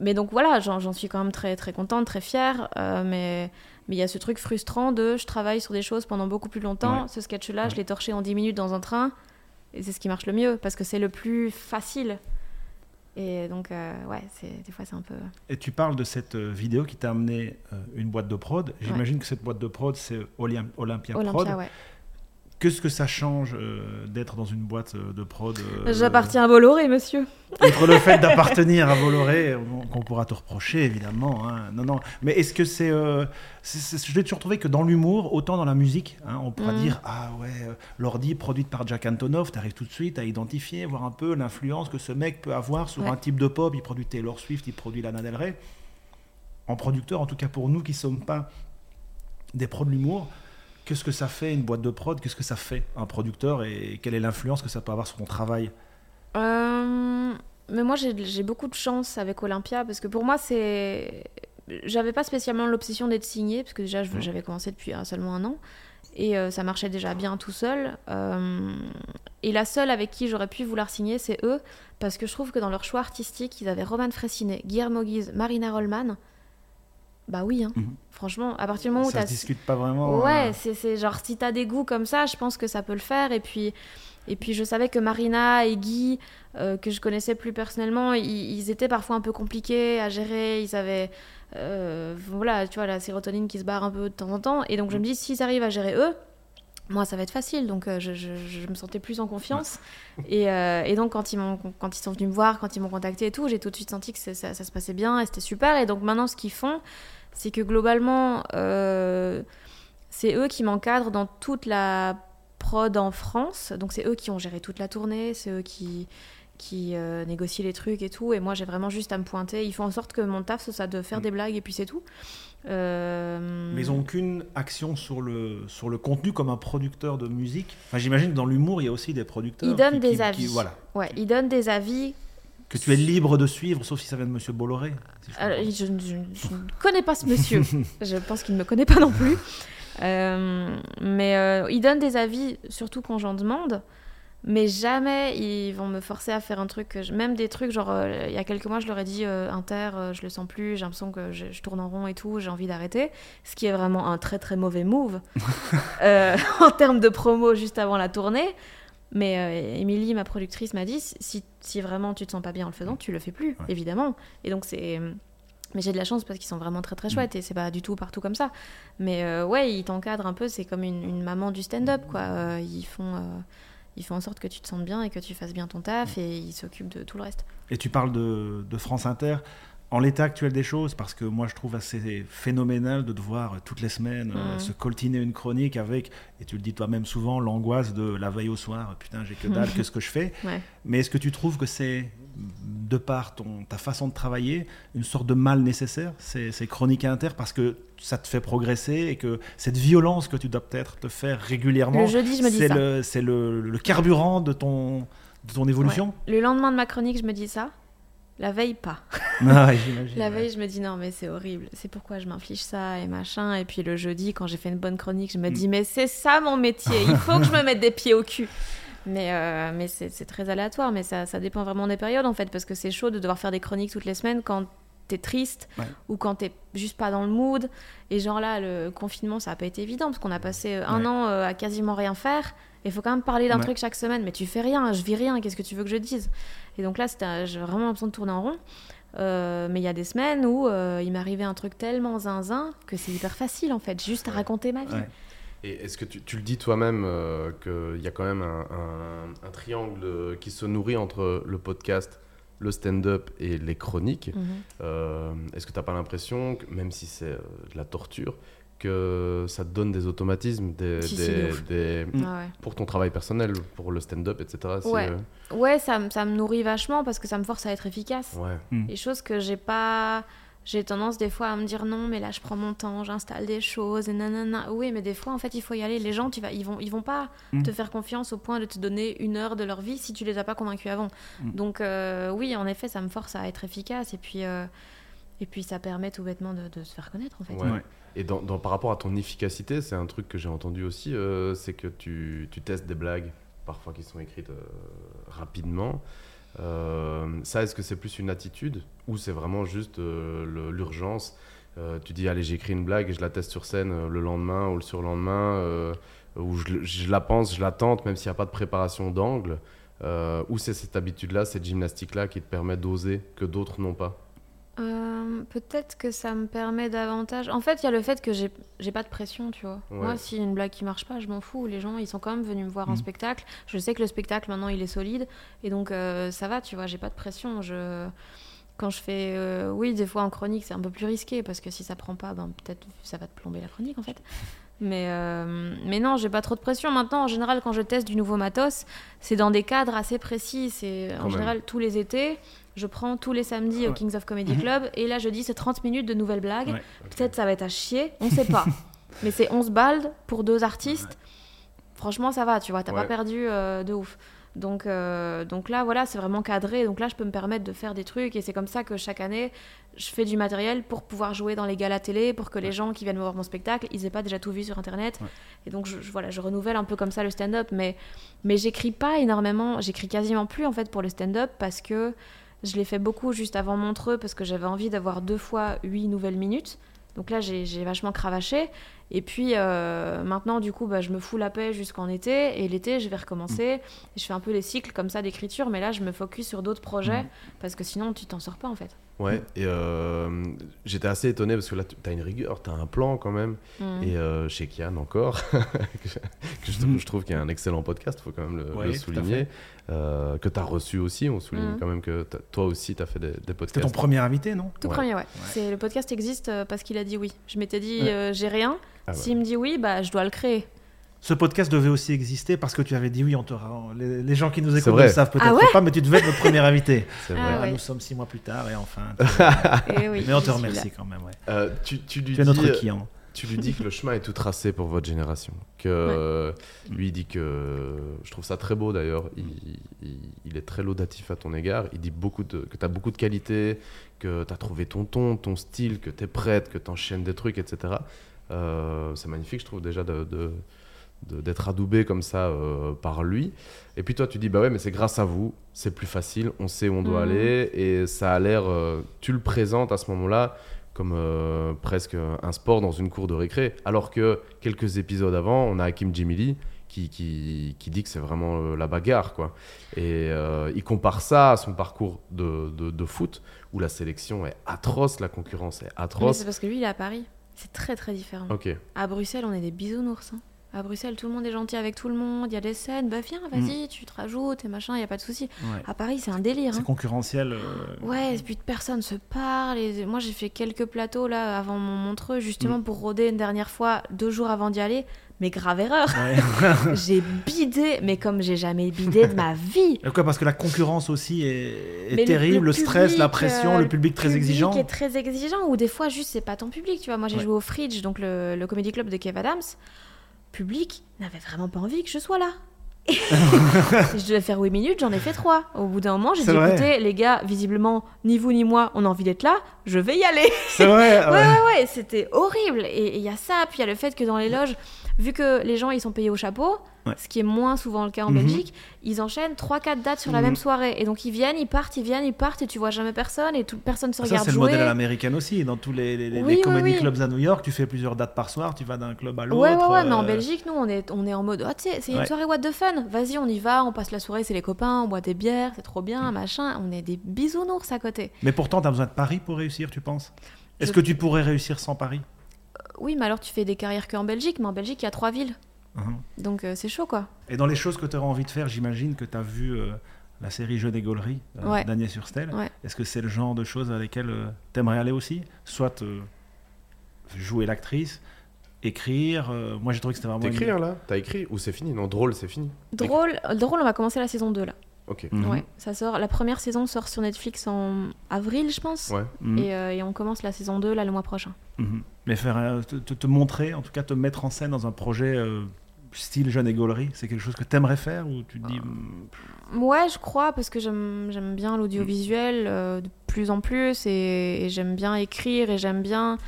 mais donc voilà, j'en suis quand même très, très contente, très fière. euh, mais mais il y a ce truc frustrant de je travaille sur des choses pendant beaucoup plus longtemps. Ouais. Ce sketch-là, Ouais. je l'ai torché en 10 minutes dans un train. Et c'est ce qui marche le mieux parce que c'est le plus facile. Et donc, euh, ouais, des fois c'est un peu. Et tu parles de cette euh, vidéo qui t'a amené euh, une boîte de prod. J'imagine que cette boîte de prod, c'est Olymp- Olympia, Prod. Olympia, ouais. Qu'est-ce que ça change euh, d'être dans une boîte euh, de prod euh, J'appartiens à Bolloré, monsieur. Outre le fait d'appartenir à Bolloré, qu'on pourra te reprocher évidemment. hein. Non, non. Mais est-ce que c'est, Je l'ai toujours trouvé que dans l'humour, autant dans la musique, hein, on pourra Mm. dire Ah ouais, l'ordi produite par Jack Antonoff, tu arrives tout de suite à identifier, voir un peu l'influence que ce mec peut avoir sur Ouais. un type de pop. Il produit Taylor Swift, il produit Lana Del Rey. En producteur, en tout cas pour nous qui ne sommes pas des pros de l'humour, qu'est-ce que ça fait une boîte de prod? Qu'est-ce que ça fait un producteur? Et quelle est l'influence que ça peut avoir sur ton travail? Euh, mais moi, j'ai beaucoup de chance avec Olympia parce que pour moi, c'est. J'avais pas spécialement l'obsession d'être signée parce que déjà, Mhm. j'avais commencé depuis euh, seulement un an et euh, ça marchait déjà bien tout seul. Euh, et la seule avec qui j'aurais pu vouloir signer, c'est eux parce que je trouve que dans leur choix artistique, ils avaient Roman Fressinet, Guillermo Guise, Marina Rollman. Bah oui, hein. Mhm. franchement, à partir du moment où Ça t'as se discute pas vraiment. Ouais, hein. c'est c'est genre si t'as des goûts comme ça, je pense que ça peut le faire. Et puis, et puis je savais que Marina et Guy, euh, que je connaissais plus personnellement, ils, ils étaient parfois un peu compliqués à gérer. Ils avaient, euh, voilà, tu vois, la sérotonine qui se barre un peu de temps en temps. Et donc je me dis, s'ils arrivent à gérer eux, moi ça va être facile. Donc euh, je, je- je me sentais plus en confiance. Et, euh, et donc quand ils, m'ont- quand ils sont venus me voir, quand ils m'ont contacté et tout, j'ai tout de suite senti que ça, ça se passait bien et c'était super. Et donc maintenant ce qu'ils font, c'est que globalement, euh, c'est eux qui m'encadrent dans toute la prod en France. Donc c'est eux qui ont géré toute la tournée, c'est eux qui, qui négocient les trucs et tout. Et moi, j'ai vraiment juste à me pointer. Ils font en sorte que mon taf, c'est ça, de faire Mm. des blagues et puis c'est tout. Euh, Mais ils n'ont aucune action sur le, sur le contenu comme un producteur de musique. Enfin, j'imagine que dans l'humour, il y a aussi des producteurs. Ils donnent qui- des qui- qui- avis. voilà. Ouais, ils donnent des avis. Que tu es libre de suivre, sauf si ça vient de Monsieur Bolloré. si je Alors, comprends. je, je- je ne connais pas ce monsieur. je pense qu'il ne me connaît pas non plus. Euh, mais euh, ils donnent des avis, surtout quand j'en demande. Mais jamais ils vont me forcer à faire un truc. que je- Même des trucs, genre, euh, il y a quelques mois, je leur ai dit euh, Inter, euh, je le sens plus, j'ai l'impression que je, je tourne en rond et tout, j'ai envie d'arrêter. Ce qui est vraiment un très très mauvais move euh, en termes de promo juste avant la tournée. Mais Émilie, ma productrice, m'a dit si, si vraiment tu te sens pas bien en le faisant, tu le fais plus, Ouais. évidemment. Et donc c'est. Mais j'ai de la chance parce qu'ils sont vraiment très très chouettes et c'est pas du tout partout comme ça. Mais ouais, ils t'encadrent un peu, c'est comme une, une maman du stand-up quoi. Ils font. Euh, ils font en sorte que tu te sentes bien et que tu fasses bien ton taf et ils s'occupent de tout le reste. Et tu parles de, de France Inter. En l'état actuel des choses, parce que moi je trouve assez phénoménal de devoir euh, toutes les semaines euh, Mhm. se coltiner une chronique avec, et tu le dis toi-même souvent, l'angoisse de la veille au soir, putain j'ai que dalle, qu'est-ce que je fais? Ouais. Mais est-ce que tu trouves que c'est, de par ton, ta façon de travailler, une sorte de mal nécessaire, ces, ces chroniques inter, parce que ça te fait progresser et que cette violence que tu dois peut-être te faire régulièrement, Le jeudi, je me dis c'est ça. le, c'est le, le carburant de ton, de ton évolution Le lendemain de ma chronique, je me dis ça. La veille, pas. Ah La ouais. veille, je me dis non, mais c'est horrible. C'est pourquoi je m'inflige ça et machin. Et puis le jeudi, quand j'ai fait une bonne chronique, je me dis mais c'est ça mon métier. Il faut que je me mette des pieds au cul. Mais, euh, mais c'est c'est très aléatoire. Mais ça, ça dépend vraiment des périodes en fait. Parce que c'est chaud de devoir faire des chroniques toutes les semaines quand t'es triste Ouais. ou quand t'es juste pas dans le mood. Et genre là, le confinement, ça a pas été évident parce qu'on a passé euh, un Ouais. an euh, à quasiment rien faire. Il faut quand même parler d'un Ouais. truc chaque semaine. Mais tu fais rien, je vis rien. Qu'est-ce que tu veux que je dise? Et donc là, un- j'ai vraiment l'impression de tourner en rond. Euh, mais il y a des semaines où euh, il m'arrivait un truc tellement zinzin que c'est hyper facile en fait, juste à raconter ma vie. Et est-ce que tu, tu le dis toi-même euh, qu'il y a quand même un, un- un triangle euh, qui se nourrit entre le podcast, le stand-up et les chroniques Mhm. Euh, Est-ce que tu n'as pas l'impression, même si c'est euh, de la torture, que ça te donne des automatismes des, Si, Mm. Ah ouais. pour ton travail personnel, pour le stand-up, etc. Ouais. euh, Ouais, ça, me- ça me nourrit vachement parce que ça me force à être efficace. ouais. Des choses que j'ai pas. J'ai tendance des fois à me dire non, mais là je prends mon temps, j'installe des choses et nanana. Oui, mais des fois en fait il faut y aller. Les gens, tu vas, ils vont, ils vont pas Mm. te faire confiance au point de te donner une heure de leur vie si tu les as pas convaincus avant. Mm. Donc euh, oui, en effet, ça me force à être efficace et puis euh, et puis ça permet tout bêtement de, de se faire connaître en fait. Ouais. Ouais. Et dans, dans- par rapport à ton efficacité, c'est un truc que j'ai entendu aussi, euh, c'est que tu, tu testes des blagues, parfois qui sont écrites euh, rapidement. Euh, ça, est-ce que c'est plus une attitude ou c'est vraiment juste euh, l'urgence? Euh, Tu dis, allez, j'écris une blague et je la teste sur scène le lendemain ou le surlendemain, ou je, je la pense, je la tente, même s'il n'y a pas de préparation d'angle. Ou c'est cette habitude-là, cette gymnastique-là qui te permet d'oser que d'autres n'ont pas? Euh, Peut-être que ça me permet davantage. En fait, il y a le fait que j'ai pas de pression, tu vois. Ouais. Moi, a une blague qui marche pas, je m'en fous. Les gens, ils sont quand même venus me voir en Mhm. spectacle. Je sais que le spectacle, maintenant, il est solide. Et donc, euh, ça va, tu vois, j'ai pas de pression. Je... Quand je fais. euh, oui, des fois en chronique, c'est un peu plus risqué parce que si ça prend pas, ben, peut-être ça va te plomber la chronique, en fait. Mais, euh, mais non, j'ai pas trop de pression. Maintenant, en général, quand je teste du nouveau matos, c'est dans des cadres assez précis. C'est en même. général tous les étés. Je prends tous les samedis au. Kings of Comedy Mhm. Club et là je dis c'est 30 minutes de nouvelles blagues. Ouais. Peut-être ça va être à chier, on sait pas. Mais c'est 11 balles pour deux artistes. Franchement, ça va, tu vois, t'as pas perdu euh, de ouf. Donc, euh, donc là, voilà, c'est vraiment cadré. Donc là, je peux me permettre de faire des trucs et c'est comme ça que chaque année, je fais du matériel pour pouvoir jouer dans les galas télé, pour que les gens qui viennent me voir mon spectacle, ils aient pas déjà tout vu sur Internet. Ouais. Et donc, je, je- voilà, je renouvelle un peu comme ça le stand-up. Mais, mais j'écris pas énormément, j'écris quasiment plus en fait pour le stand-up parce que je l'ai fait beaucoup juste avant Montreux parce que j'avais envie d'avoir deux fois huit nouvelles minutes. Donc là, j'ai vachement cravaché. Et puis euh, maintenant, du coup, bah, je me fous la paix jusqu'en été. Et l'été, je vais recommencer. Je fais un peu les cycles comme ça d'écriture. Mais là, je me focus sur d'autres projets. Mhm. Parce que sinon, tu t'en sors pas en fait. Ouais, et euh, j'étais assez étonné parce que là, tu as une rigueur, tu as un plan quand même. Mhm. Et euh, chez Kian encore, que je, que je trouve- je trouve qu'il y a un excellent podcast, il faut quand même le, Ouais, souligner. Euh, que tu as reçu aussi, on souligne Mhm. quand même que toi aussi, tu as fait des, des C'était podcasts. ton premier invité, non? Tout Ouais. premier, ouais. C'est Le podcast existe euh, parce qu'il a dit oui. Je m'étais dit, Ouais. euh, j'ai rien. Ah ouais. S'il me dit oui, bah, je dois le créer. Ce podcast devait aussi exister parce que tu avais dit oui, on te les, les gens qui nous écoutent ne le savent peut-être Ah ouais pas, mais tu devais être notre premier invité. C'est Ah vrai. Voilà, ouais. Nous sommes six mois plus tard et enfin. Eh oui, mais on te remercie quand même. Ouais. Euh, tu, tu lui Tu es dis, notre client. tu lui dis que le chemin est tout tracé pour votre génération. Que euh, lui il dit que je trouve ça très beau d'ailleurs. Il, il- il est très laudatif à ton égard. Il dit beaucoup de, que tu as beaucoup de qualités, que tu as trouvé ton ton, ton style, que tu es prête, que tu enchaînes des trucs, etc. Euh, c'est magnifique, je trouve déjà de- d'être adoubé comme ça euh, par lui. Et puis toi, tu dis bah ouais, mais c'est grâce à vous, c'est plus facile, on sait où on doit Mhm. aller et ça a l'air. euh, tu le présentes à ce moment-là comme euh, presque un sport dans une cour de récré. Alors que quelques épisodes avant, on a Hakim Jimili qui, qui, qui dit que c'est vraiment la bagarre. Quoi. Et il compare ça à son parcours de, de, de foot où la sélection est atroce, la concurrence est Mais atroce. c'est parce que lui, il est à Paris. C'est très très différent. Ok. À Bruxelles, on est des bisounours. hein. À Bruxelles, tout le monde est gentil avec tout le monde. Il y a des scènes. Bah viens, vas-y, tu te rajoutes et machin, il n'y a pas de souci. Ouais. À Paris, c'est un délire. C'est hein. concurrentiel. euh, Ouais, et puis personne se parle. Et moi, j'ai fait quelques plateaux là avant mon Montreux, Mm. justement pour rôder une dernière fois, deux jours avant d'y aller. Mais grave erreur. ouais. j'ai bidé, mais comme j'ai jamais bidé de ma vie. Pourquoi Parce que la concurrence aussi est, terrible, le, stress, public, la pression, euh, le public très public exigeant. est très exigeant, ou des fois, juste, c'est pas ton public. Tu vois, moi, j'ai Ouais. joué au Fridge, donc le, le comédie club de Kev Adams. Public n'avait vraiment pas envie que je sois là. je devais faire 8 minutes, j'en ai fait 3. Au bout d'un moment, j'ai dit vrai. écoutez, les gars, visiblement, ni vous ni moi, on a envie d'être là, je vais y aller. C'est vrai. Ouais, ouais. ouais, ouais, c'était horrible. Et il y a ça, puis il y a le fait que dans les loges, vu que les gens ils sont payés au chapeau, Ouais. ce qui est moins souvent le cas en Mhm. Belgique, ils enchaînent 3-4 dates sur la Mhm. même soirée. Et donc ils viennent, ils partent, ils viennent, ils partent, et tu vois jamais personne, et tout, personne se Ça, regarde c'est le modèle à l'américaine aussi. Dans tous les, les, les Oui, oui, comedy oui. clubs à New York, tu fais plusieurs dates par soir, tu vas d'un club à l'autre. Ouais, ouais, ouais, mais en euh, Belgique, nous, on est, on est en mode, sais, c'est une Ouais. soirée what the fun, vas-y, on y va, on passe la soirée, c'est les copains, on boit des bières, c'est trop bien, Mm. machin, on est des bisounours à côté. Mais pourtant, tu as besoin de Paris pour réussir, tu penses? Est-ce Je- que tu pourrais réussir sans Paris? Oui, mais alors tu fais des carrières qu'en Belgique, mais en Belgique, il y a trois villes, Mhm. donc euh, c'est chaud, quoi. Et dans les choses que tu auras envie de faire, j'imagine que tu as vu euh, la série Jeux des Gauleries euh, Ouais. d'Agnès. Ouais. Est-ce que c'est le genre de choses à lesquelles tu aimerais aller aussi? Soit euh, jouer l'actrice, écrire. euh, moi, j'ai trouvé que c'était vraiment. T'écris une- là? T'as écrit Ou c'est fini? Non, drôle, c'est fini. Drôle, drôle, on va commencer la saison 2 là. Ok. Mhm. Ouais, ça sort. La première saison sort sur Netflix en avril, je pense. Ouais. Mhm. Et, euh, et on commence la saison 2 là le mois prochain. Mhm. Mais faire, euh, te, te- te montrer, en tout cas te mettre en scène dans un projet euh, style Jeune et Gaulerie, c'est quelque chose que tu aimerais faire ou tu te dis. hmm, Ouais, je crois, parce que j'aime j'aime bien l'audiovisuel euh, de plus en plus et, et j'aime bien écrire et j'aime bien.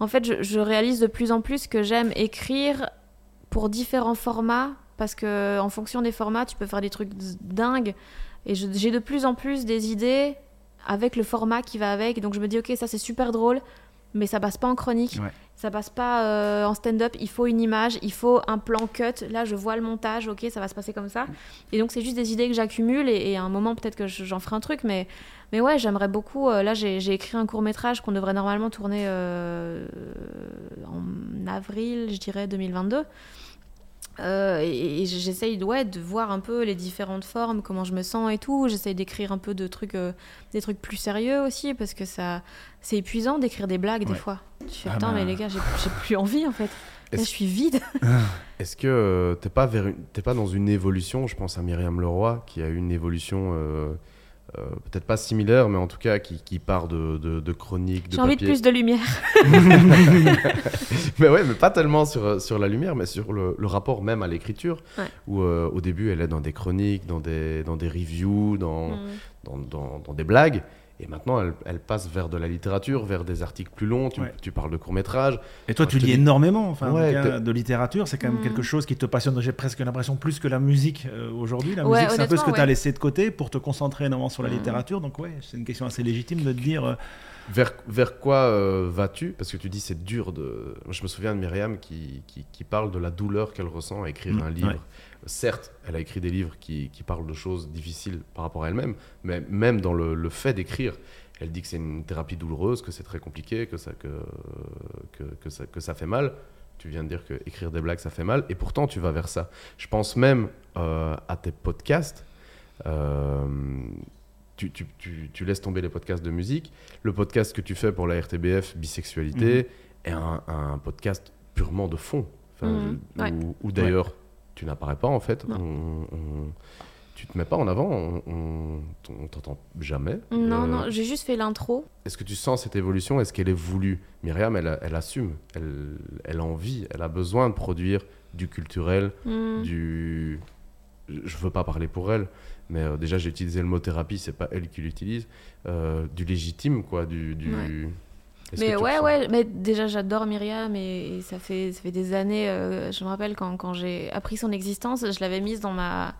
En fait, je, je réalise de plus en plus que j'aime écrire pour différents formats parce que en fonction des formats, tu peux faire des trucs dingues et j'ai de plus en plus des idées avec le format qui va avec. Donc je me dis, ok, ça c'est super drôle, mais ça passe pas en chronique. Ouais. Ça passe pas euh, en stand-up, il faut une image, il faut un plan cut. Là, je vois le montage, ok, ça va se passer comme ça. Et donc, c'est juste des idées que j'accumule et, et à un moment, peut-être que je- j'en ferai un truc. Mais, mais ouais, j'aimerais beaucoup. euh, là, j'ai j'ai écrit un court métrage qu'on devrait normalement tourner euh, en avril, je dirais, 2022. Euh, et, et j'essaye de, ouais, de voir un peu les différentes formes, comment je me sens et tout. J'essaye d'écrire un peu de trucs, euh, des trucs plus sérieux aussi, parce que ça, c'est épuisant d'écrire des blagues des fois. Tu fais, Ah putain, mais les gars, j'ai plus envie en fait. Là, je suis vide. Est-ce que euh, t'es pas vers une- t'es pas dans une évolution Je pense à Myriam Leroy qui a eu une évolution euh, peut-être pas similaire, mais en tout cas qui, qui part de, de, de chroniques, J'ai envie de plus de lumière. mais ouais, mais pas tellement sur, sur la lumière, mais sur le, le rapport même à l'écriture. Ouais. Où euh, au début, elle est dans des chroniques, dans des, dans des reviews, dans, Mm. dans, dans- dans des blagues. Et maintenant, elle, elle passe vers de la littérature, vers des articles plus longs. Tu, Ouais. tu parles de courts-métrages. Et toi, tu lis dis- énormément, enfin, Ouais, cas, de littérature, c'est quand même Mm. quelque chose qui te passionne. J'ai presque l'impression plus que la musique euh, aujourd'hui. La Ouais, musique, c'est un peu ce que tu as laissé de côté pour te concentrer énormément sur la Mm. littérature. Donc, ouais, c'est une question assez légitime de te dire. euh, Vers, vers quoi euh, vas-tu? Parce que tu dis c'est dur de. Moi, Je me souviens de Myriam qui, qui, qui parle de la douleur qu'elle ressent à écrire Mm, un livre. Certes, elle a écrit des livres qui, qui parlent de choses difficiles par rapport à elle-même, mais même dans le, le fait d'écrire, elle dit que c'est une thérapie douloureuse, que c'est très compliqué, que ça, que, que, que ça, que ça fait mal. Tu viens de dire que écrire des blagues, ça fait mal, et pourtant tu vas vers ça. Je pense même euh, à tes podcasts. Euh, tu, tu- tu- tu laisses tomber les podcasts de musique. Le podcast que tu fais pour la RTBF, Bisexualité, est un, un podcast purement de fond. Enfin, Mhm, ouais. Ou d'ailleurs, tu n'apparais pas en fait. Non. On, on- tu te mets pas en avant, on, t'entend jamais. Non, Euh, non, j'ai juste fait l'intro. Est-ce que tu sens cette évolution? Est-ce qu'elle est voulue? Myriam, elle, elle assume, elle, elle a envie, elle a besoin de produire du culturel, Hmm. du. Je veux pas parler pour elle, mais euh, déjà j'ai utilisé le mot thérapie, c'est pas elle qui l'utilise. Euh, du légitime, quoi. Du. du... Ouais. Mais ouais, ouais, mais déjà j'adore Myriam et, et ça, fait, ça fait des années, euh, je me rappelle quand, quand j'ai appris son existence, je l'avais mise dans ma,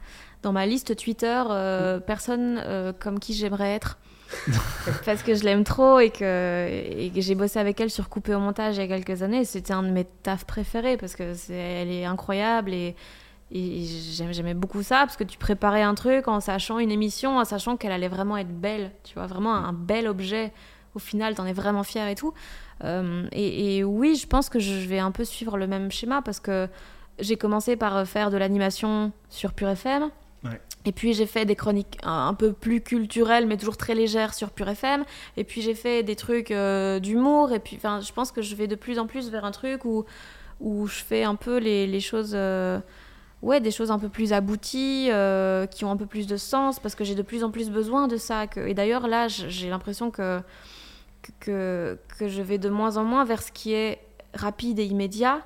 dans ma liste Twitter, euh, personne euh, comme qui j'aimerais être. Parce que je l'aime trop et que, et que j'ai bossé avec elle sur Coupé au montage il y a quelques années. C'était un de mes tafs préférés parce que c'est, elle est incroyable et, j'aimais beaucoup ça parce que tu préparais un truc en sachant une émission, en sachant qu'elle allait vraiment être belle, tu vois, vraiment un bel objet. Au final, t'en es vraiment fier et tout. Euh, et, et oui, je pense que je vais un peu suivre le même schéma parce que j'ai commencé par faire de l'animation sur Pure FM. Ouais. Et puis j'ai fait des chroniques un, peu plus culturelles, mais toujours très légères sur Pure FM. Et puis j'ai fait des trucs euh, d'humour. Et puis, enfin, je pense que je vais de plus en plus vers un truc où, où je fais un peu les, les choses. euh, ouais, des choses un peu plus abouties, euh, qui ont un peu plus de sens, parce que j'ai de plus en plus besoin de ça. que- et d'ailleurs, là, j'ai l'impression que, que, que je vais de moins en moins vers ce qui est rapide et immédiat.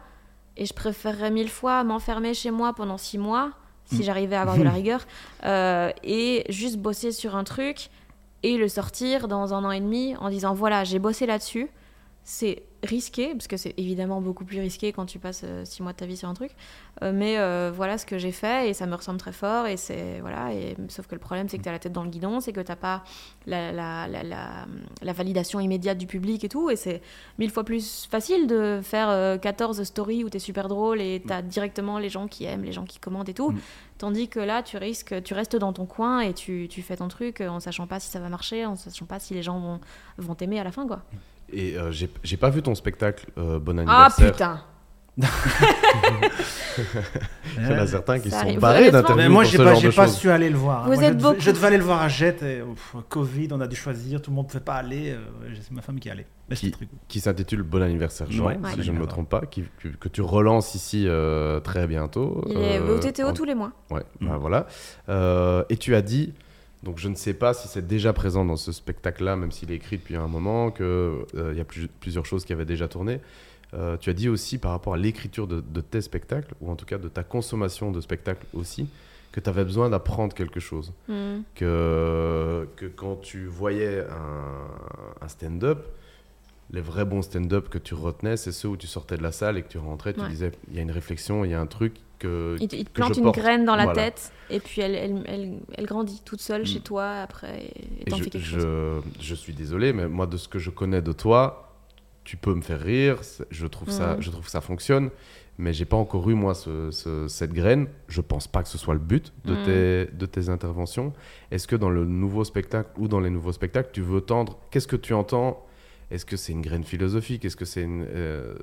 Et je préférerais mille fois m'enfermer chez moi pendant six mois, si Mm. j'arrivais à avoir de la rigueur, euh, et juste bosser sur un truc et le sortir dans un an et demi en disant voilà, j'ai bossé là-dessus. C'est risqué, parce que c'est évidemment beaucoup plus risqué quand tu passes euh, six mois de ta vie sur un truc. Euh, mais euh, voilà ce que j'ai fait et ça me ressemble très fort. Et c'est voilà. Et sauf que le problème c'est que tu as la tête dans le guidon, c'est que t'as pas la, la, la, la, la validation immédiate du public et tout. Et c'est mille fois plus facile de faire euh, 14 stories où tu es super drôle et tu as directement les gens qui aiment, les gens qui commandent et tout. Mm. Tandis que là, tu risques, tu restes dans ton coin et tu, tu fais ton truc en sachant pas si ça va marcher, en sachant pas si les gens vont, vont t'aimer à la fin, quoi. Et euh, j'ai pas vu ton spectacle, euh, Bon Ah anniversaire. putain Il y en a certains qui Ça sont arrive. barrés Mais moi, j'ai pas, su aller le voir. Vous Moi, êtes je, beaucoup. je devais aller le voir à Jet. Et, ouf, Covid, on a dû choisir. Tout le monde ne pouvait pas aller. euh, c'est ma femme qui allait. Mais c'était très cool. qui s'intitule Bon anniversaire Jean, Ouais, si ouais. je ne me trompe pas, qui- que, que tu relances ici euh, très bientôt. Il est au TTO en- tous les mois. Ouais, Mm. bah voilà. Euh, et tu as dit, donc je ne sais pas si c'est déjà présent dans ce spectacle-là, même s'il est écrit depuis un moment, qu'il y a plus- plusieurs choses qui avaient déjà tourné. Euh, tu as dit aussi par rapport à l'écriture de, de tes spectacles, ou en tout cas de ta consommation de spectacles aussi, que tu avais besoin d'apprendre quelque chose. Mm. Que, que quand tu voyais un, un stand-up, les vrais bons stand-up que tu retenais, c'est ceux où tu sortais de la salle et que tu rentrais, tu Ouais. disais, il y a une réflexion, il y a un truc que... Il te, il te que plante une porte. graine dans la Voilà. tête et puis elle, elle, elle, elle grandit toute seule Mm. chez toi après et Et t'en je, fais quelque je- chose. je suis désolé, mais moi, de ce que je connais de toi, tu peux me faire rire. Je trouve, ça, Mhm. je trouve que ça fonctionne. Mais j'ai pas encore eu, moi, ce- ce- cette graine. Je pense pas que ce soit le but de, Mhm. tes, de tes interventions. Est-ce que dans le nouveau spectacle ou dans les nouveaux spectacles, tu veux tendre Qu'est-ce que tu entends Est-ce que c'est une graine philosophique? Est-ce que c'est une. euh,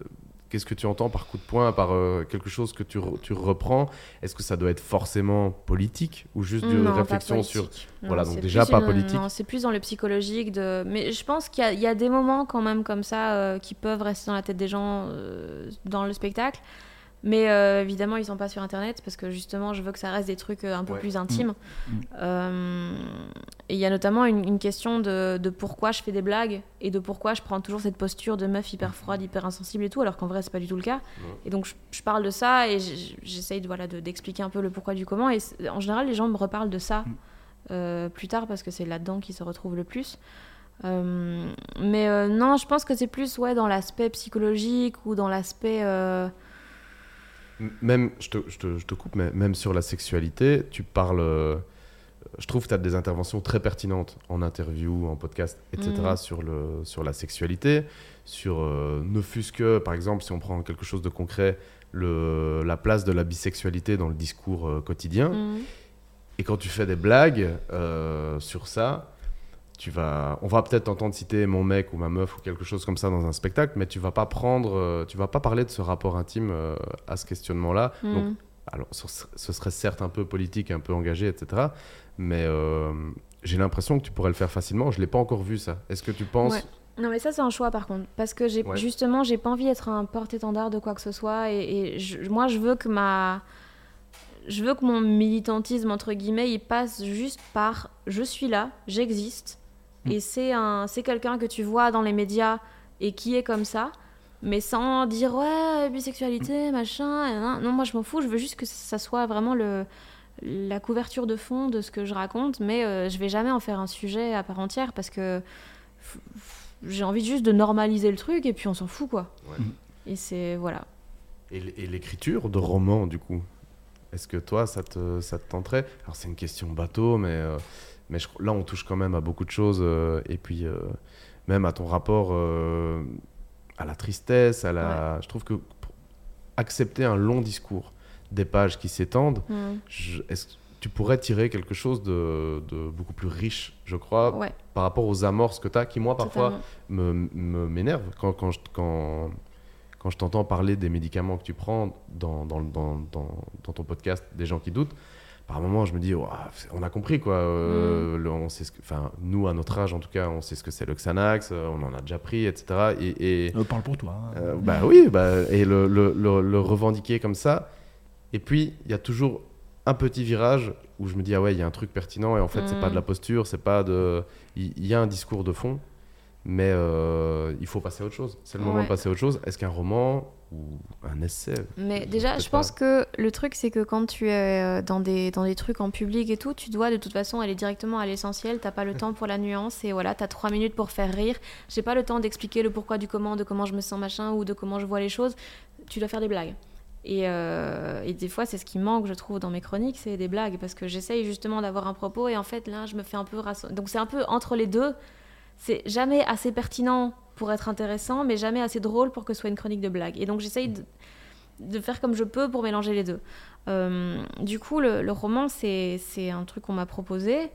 Qu'est-ce que tu entends par coup de poing, par euh, quelque chose que tu, re- tu reprends? Est-ce que ça doit être forcément politique ou juste de pas réflexion sur. Non, Voilà, donc déjà pas une- politique. Non, c'est plus dans le psychologique. De... Mais je pense qu'il y, a- il y a des moments quand même comme ça euh, qui peuvent rester dans la tête des gens dans le spectacle. Mais euh, évidemment, ils sont pas sur Internet parce que justement, je veux que ça reste des trucs euh, un peu Ouais. plus intimes. Mm. Euh, et il y a notamment une, une question de, de pourquoi je fais des blagues et de pourquoi je prends toujours cette posture de meuf hyper froide, hyper insensible et tout, alors qu'en vrai, c'est pas du tout le cas. Et donc, je, je parle de ça et j'essaye de, voilà, de- d'expliquer un peu le pourquoi du comment. Et en général, les gens me reparlent de ça Mm. euh, plus tard parce que c'est là-dedans qu'ils se retrouvent le plus. Mais non, je pense que c'est plus ouais, dans l'aspect psychologique ou dans l'aspect. Même, je te, je, te, je te coupe, mais même sur la sexualité, tu parles. euh, je trouve que tu as des interventions très pertinentes en interview, en podcast, etc. Mhm. sur, le, sur la sexualité. Sur euh, ne fût-ce que, par exemple, si on prend quelque chose de concret, le, la place de la bisexualité dans le discours euh, quotidien. mm. Et quand tu fais des blagues sur ça, tu vas, on va peut-être t'entendre citer mon mec ou ma meuf ou quelque chose comme ça dans un spectacle, mais tu vas pas prendre, euh, tu vas pas parler de ce rapport intime euh, à ce questionnement-là. Mm. Donc, alors, ce, ser- ce serait certes un peu politique, un peu engagé, etc. Mais euh, j'ai l'impression que tu pourrais le faire facilement. Je l'ai pas encore vu ça. Est-ce que tu penses Ouais. Non mais ça c'est un choix par contre parce que j'ai Ouais. justement j'ai pas envie d'être un porte-étendard de quoi que ce soit et, et je- moi je veux que ma je veux que mon militantisme entre guillemets il passe juste par je suis là j'existe Mm. et c'est un c'est quelqu'un que tu vois dans les médias et qui est comme ça mais sans dire ouais bisexualité machin et nan. non moi je m'en fous je veux juste que ça soit vraiment le la couverture de fond de ce que je raconte mais euh, je vais jamais en faire un sujet à part entière parce que f- f- j'ai envie juste de normaliser le truc et puis on s'en fout quoi. Ouais. Et c'est voilà. Et l- et l'écriture de romans, du coup? Est-ce que toi, ça te, ça te tenterait? Alors, c'est une question bateau, mais, euh, mais je- là, on touche quand même à beaucoup de choses. euh, et puis, euh, même à ton rapport euh, à la tristesse, à la... Je trouve que accepter un long discours, des pages qui s'étendent, Mm. je- est-ce que tu pourrais tirer quelque chose de, de beaucoup plus riche, je crois, Ouais, par rapport aux amorces que tu as, qui, moi, parfois, me, me- m'énerve quand, quand je, quand, quand je t'entends parler des médicaments que tu prends dans, dans, dans, dans ton podcast, des gens qui doutent. Par moment, je me dis, on a compris quoi. euh, le- on sait ce que, enfin, nous, à notre âge, en tout cas, on sait ce que c'est le Xanax, euh, on en a déjà pris, etc. Et, et- Euh, parle pour toi. hein. euh, bah oui, bah, et le, le, le- le revendiquer comme ça. Et puis, il y a toujours un petit virage où je me dis, ah ouais, il y a un truc pertinent, et en fait, c'est Mm. pas de la posture, c'est pas de. Il il y, a un discours de fond, mais euh, il faut passer à autre chose. C'est le moment Ouais. de passer à autre chose. Est-ce qu'un roman ou un essai Mais déjà, je pense pas. que le truc, c'est que quand tu es euh, dans des, dans des trucs en public et tout, tu dois de toute façon aller directement à l'essentiel. T'as pas le temps pour la nuance et voilà, t'as trois minutes pour faire rire. J'ai pas le temps d'expliquer le pourquoi du comment, de comment je me sens machin ou de comment je vois les choses. Tu dois faire des blagues. Et, euh, et des fois, c'est ce qui manque, je trouve, dans mes chroniques, c'est des blagues parce que j'essaye justement d'avoir un propos et en fait, là, je me fais un peu Donc, c'est un peu entre les deux. C'est jamais assez pertinent pour être intéressant, mais jamais assez drôle pour que ce soit une chronique de blague. Et donc, j'essaye de, faire comme je peux pour mélanger les deux. Euh, du coup, le, roman, c'est un truc qu'on m'a proposé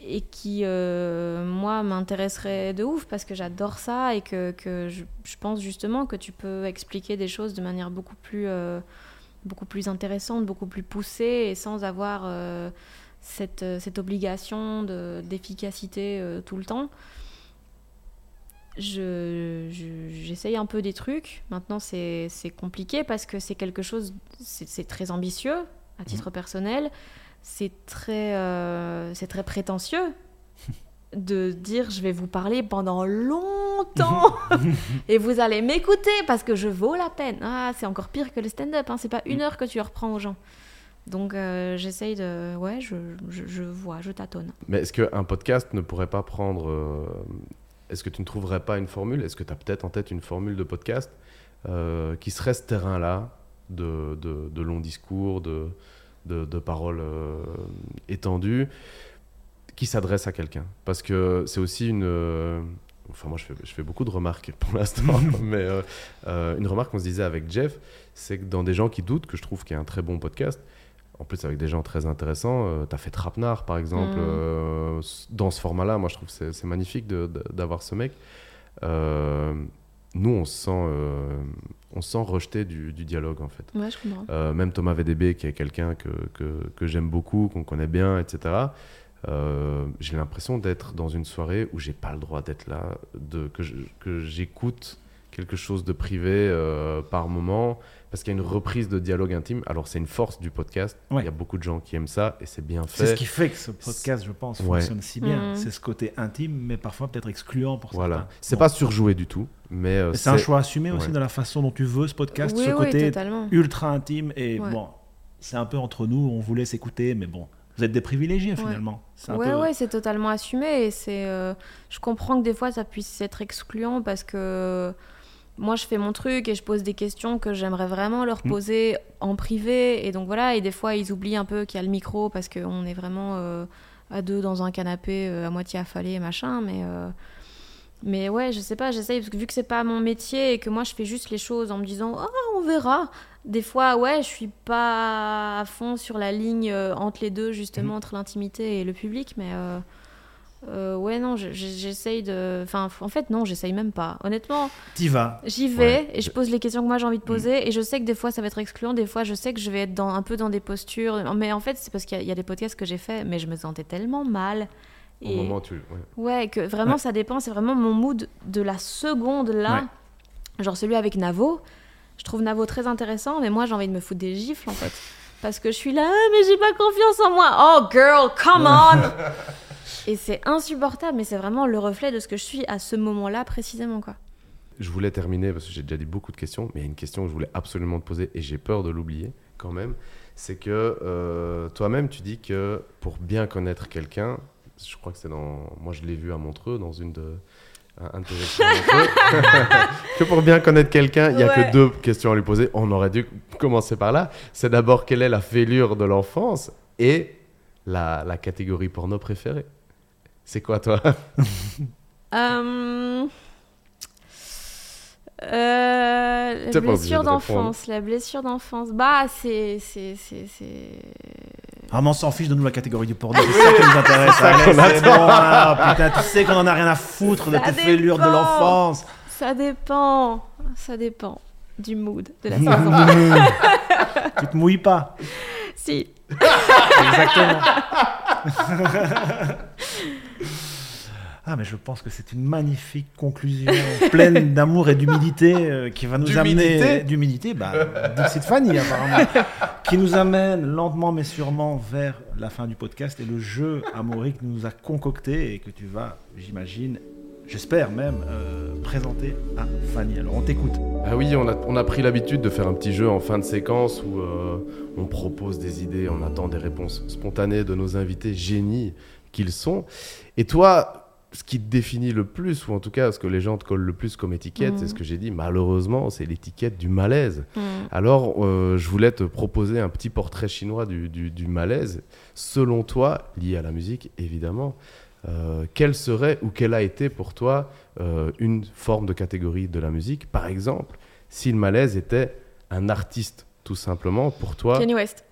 et qui, euh, moi, m'intéresserait de ouf parce que j'adore ça et que, que je, pense justement que tu peux expliquer des choses de manière beaucoup plus, euh, beaucoup plus intéressante, beaucoup plus poussée et sans avoir cette, cette obligation de- d'efficacité tout le temps. Je- je- J'essaye un peu des trucs. Maintenant, c'est compliqué parce que c'est quelque chose, c'est très ambitieux à titre personnel. C'est très, euh, c'est très prétentieux de dire je vais vous parler pendant longtemps et vous allez m'écouter parce que je vaux la peine. Ah, c'est encore pire que le stand-up. Hein. C'est pas une heure que tu reprends aux gens. Donc euh, j'essaye de, ouais, je, je, je vois, je tâtonne. Mais est-ce qu'un podcast ne pourrait pas prendre. euh, Est-ce que tu ne trouverais pas une formule? Est-ce que tu as peut-être en tête une formule de podcast euh, qui serait ce terrain-là de, de, de longs discours, de, de, de paroles euh, étendues, qui s'adresse à quelqu'un? Parce que c'est aussi une. euh, Enfin, moi, je fais, je fais beaucoup de remarques pour l'instant, mais euh, euh, une remarque qu'on se disait avec Jeff, c'est que dans des gens qui doutent, que je trouve qu'il y a un très bon podcast, en plus avec des gens très intéressants, tu as fait Trapnar par exemple, Mm. euh, dans ce format-là, moi je trouve que c'est magnifique d'avoir ce mec. Euh, nous, on se sent, euh, on se sent rejeté du, du dialogue en fait. Ouais, je comprends. Euh, même Thomas VDB, qui est quelqu'un que, que, que j'aime beaucoup, qu'on connaît bien, etc. euh, j'ai l'impression d'être dans une soirée où j'ai pas le droit d'être là, de, que j'écoute quelque chose de privé euh, par moment, parce qu'il y a une reprise de dialogue intime. Alors c'est une force du podcast. Ouais. Il y a beaucoup de gens qui aiment ça et c'est bien C'est ce fait. qui fait que ce podcast, je pense, Ouais. fonctionne si bien. Mhm. C'est ce côté intime, mais parfois peut-être excluant pour Voilà. certains. C'est Bon. pas surjoué du tout, mais euh, Mais C'est un choix assumé aussi de la façon dont tu veux ce podcast, oui, ce oui, côté totalement. ultra intime. Et Ouais. bon, c'est un peu entre nous, on vous laisse écouter, mais bon, vous êtes des privilégiés finalement. Un Ouais, peu... ouais, c'est totalement assumé. Et c'est, euh, je comprends que des fois ça puisse être excluant parce que moi je fais mon truc et je pose des questions que j'aimerais vraiment leur Mm. poser en privé. Et donc voilà, et des fois ils oublient un peu qu'il y a le micro parce qu'on est vraiment euh, à deux dans un canapé euh, à moitié affalé et machin. Mais, euh, mais ouais, je sais pas, j'essaye parce que vu que c'est pas mon métier et que moi je fais juste les choses en me disant ah on verra. Des fois, ouais, je suis pas à fond sur la ligne entre les deux, justement, entre l'intimité et le public, mais euh, ouais, non, je- je- j'essaye de. Enfin, en fait, non, j'essaye même pas. Honnêtement, T'y vas. j'y vais Ouais, et je pose les questions que moi j'ai envie de poser, et je sais que des fois ça va être excluant, des fois je sais que je vais être dans, un peu dans des postures, mais en fait, c'est parce qu'il y, y a des podcasts que j'ai fait, mais je me sentais tellement mal. Au moment où tu. ouais. Ouais, que vraiment Ouais. ça dépend, c'est vraiment mon mood de la seconde là. Genre celui avec Navo, je trouve Navo très intéressant, mais moi j'ai envie de me foutre des gifles en fait. Parce que je suis là, Ah, mais j'ai pas confiance en moi. Oh girl, come on Et c'est insupportable, mais c'est vraiment le reflet de ce que je suis à ce moment-là précisément quoi. Je voulais terminer parce que j'ai déjà dit beaucoup de questions, mais il y a une question que je voulais absolument te poser et j'ai peur de l'oublier quand même. C'est que euh, toi-même, tu dis que pour bien connaître quelqu'un, je crois que c'est dans. Moi, je l'ai vu à Montreux, dans une de. un- de que pour bien connaître quelqu'un, il n'y a Ouais. que deux questions à lui poser. On aurait dû commencer par là. C'est d'abord quelle est la fêlure de l'enfance et la, la catégorie porno préférée? C'est quoi, toi? Euh... Euh, la blessure de d'enfance, la blessure d'enfance. Bah, c'est. c'est, c'est, c'est... Ah, mais on s'en fiche de nous la catégorie du porno. C'est ça qui nous intéresse. Allez, c'est bon, hein. Putain, tu sais qu'on en a rien à foutre de tes fêlures de l'enfance. Ça dépend. Ça dépend du mood de la saison. tu te mouilles pas. si. Exactement. Ah, mais je pense que c'est une magnifique conclusion pleine d'amour et d'humilité euh, qui va nous D'humilité amener. D'humilité Bah, Dixit Fanny, apparemment. qui nous amène lentement mais sûrement vers la fin du podcast et le jeu amoureux que nous a concocté et que tu vas, j'imagine, j'espère même, euh, présenter à Fanny. Alors, on t'écoute. Ah oui, on a, on a pris l'habitude de faire un petit jeu en fin de séquence où euh, on propose des idées, on attend des réponses spontanées de nos invités génies qu'ils sont. Et toi, ce qui te définit le plus, ou en tout cas ce que les gens te collent le plus comme étiquette, c'est ce que j'ai dit, malheureusement, c'est l'étiquette du malaise. Hmm. Alors, euh, je voulais te proposer un petit portrait chinois du, du- du malaise. Selon toi, lié à la musique, évidemment, euh, quelle serait ou quelle a été pour toi euh, une forme de catégorie de la musique? Par exemple, si le malaise était un artiste, tout simplement, pour toi, Kanye West.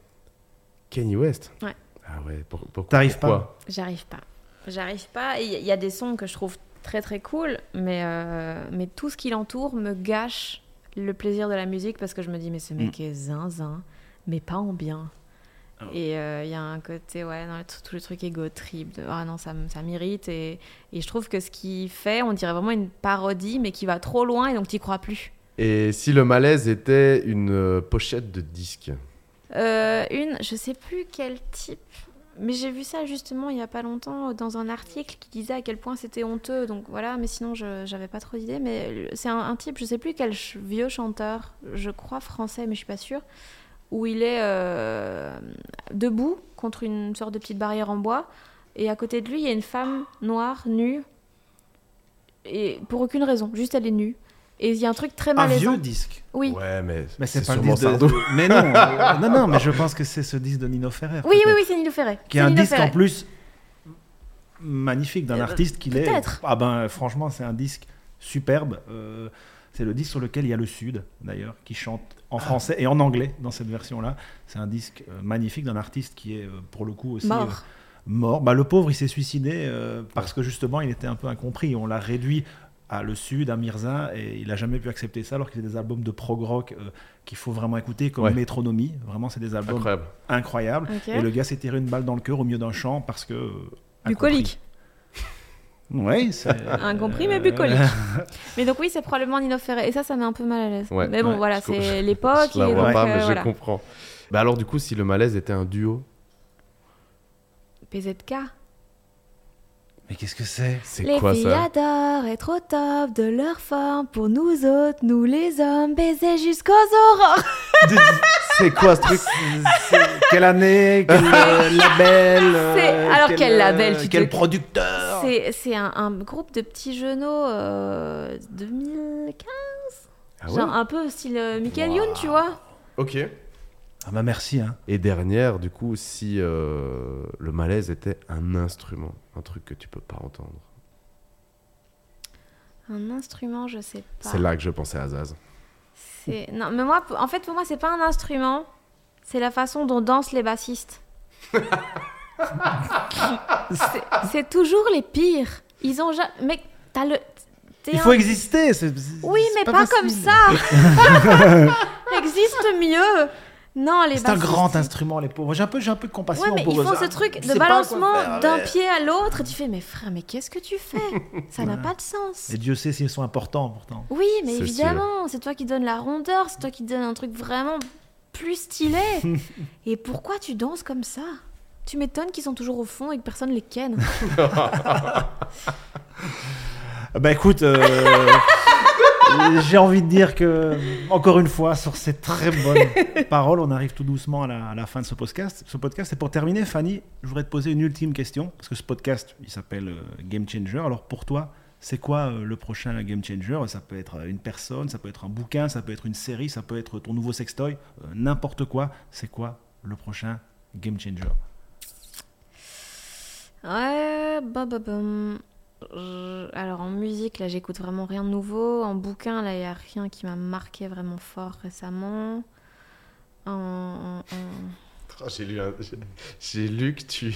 Kanye West? Ouais. Ah ouais, pour, pour- T'arrives pourquoi? J'arrive pas. J'arrive pas. Il y, a des sons que je trouve très très cool, mais, euh, mais tout ce qui l'entoure me gâche le plaisir de la musique parce que je me dis, mais ce mec est zinzin, mais pas en bien. Ah. Et euh, il y a un côté, ouais, dans le tout le truc égo trip, de ah non, ça, ça m'irrite. Et, et je trouve que ce qu'il fait, on dirait vraiment une parodie, mais qui va trop loin et donc t'y crois plus. Et si le malaise était une euh, pochette de disque? Euh, une, je sais plus quel type, mais j'ai vu ça justement il y a pas longtemps dans un article qui disait à quel point c'était honteux. Donc voilà, mais sinon j'avais pas trop d'idées. Mais le- c'est un, type, je sais plus quel vieux chanteur, je crois français, mais je suis pas sûre, où il est euh, debout contre une sorte de petite barrière en bois, et à côté de lui il y a une femme noire nue, et pour aucune raison, juste elle est nue. Et il y a un truc très Un malaisant. vieux disque. Oui. Ouais, mais, Mais c'est pas le disque de... Mais non, euh, non, non, mais je pense que c'est ce disque de Nino Ferrer. Oui, oui, oui, c'est Nilo Ferré. Qui est un Nino disque en plus magnifique d'un Euh, artiste qu'il est. peut-être. Ah ben franchement, c'est un disque superbe. Euh, c'est le disque sur lequel il y a le Sud, d'ailleurs, qui chante en français et en anglais dans cette version-là. C'est un disque euh, magnifique d'un artiste qui est, pour le coup, aussi Mort. euh, mort. Bah, le pauvre, il s'est suicidé euh, parce que justement, il était un peu incompris. On l'a réduit à le Sud, à Mirza, et il a jamais pu accepter ça, alors qu'il y a des albums de prog rock euh, qu'il faut vraiment écouter, comme Ouais. Métronomie. Vraiment, c'est des albums Incroyable. incroyables. Et le gars s'est tiré une balle dans le cœur au milieu d'un champ parce que. euh. Bucolique. Oui, c'est. Incompris, mais bucolique. Mais donc oui, c'est probablement Nino Ferré. Et ça, ça met un peu mal à l'aise. Ouais. mais bon, Ouais, voilà, c'est l'époque. Je la vois donc, pas, euh, mais je comprends. Bah alors, du coup, si le malaise était un duo, PZK. Mais qu'est-ce que c'est? C'est Les quoi filles ça adorent être au top de leur forme. Pour nous autres, nous les hommes, baiser jusqu'aux aurores. C'est quoi ce truc? Quelle année? Quel euh, label euh, alors, quel label, euh, tu Quel te- producteur? C'est c'est un, un groupe de petits genoux euh, 2015. Ah ouais? Genre un peu style Michael Wow. Youn, tu vois? Ok. Ah bah merci. Hein. Et dernière, du coup, si euh, le malaise était un instrument, un truc que tu peux pas entendre. Un instrument, je sais pas. C'est là que je pensais à Zaz. Non, mais moi, en fait, pour moi, c'est pas un instrument. C'est la façon dont dansent les bassistes. C'est- toujours les pires. Ils ont jamais. Mec, t'as le. Il un- faut exister. Oui, mais pas, comme ça. Existe mieux. Non, les C'est un grand instrument, les pauvres. J'ai un peu, j'ai un peu de compassion Ouais, mais pour ils eux. font ce truc Ils de balancement d'un pied à l'autre. Tu fais, mais frère, mais qu'est-ce que tu fais? Ça n'a pas de sens. Et Dieu sait s'ils sont importants, pourtant. Oui, mais évidemment, c'est toi qui donne la rondeur, c'est toi qui donne un truc vraiment plus stylé. et pourquoi tu danses comme ça? Tu m'étonnes qu'ils sont toujours au fond et que personne les ken. Bah écoute, euh, j'ai envie de dire que, encore une fois, sur ces très bonnes paroles, on arrive tout doucement à la, à la fin de ce podcast. Ce podcast, et pour terminer, Fanny, je voudrais te poser une ultime question, parce que ce podcast, il s'appelle euh, Game Changer. Alors pour toi, c'est quoi euh, le prochain Game Changer? Ça peut être euh, une personne, ça peut être un bouquin, ça peut être une série, ça peut être ton nouveau sextoy, n'importe quoi. C'est quoi le prochain Game Changer? Ouais, bah, bah, bah, je- Alors en musique, là, j'écoute vraiment rien de nouveau. En bouquin, là, il n'y a rien qui m'a marqué vraiment fort récemment. En- en- en- Oh, J'ai lu, un- j'ai- j'ai lu que tu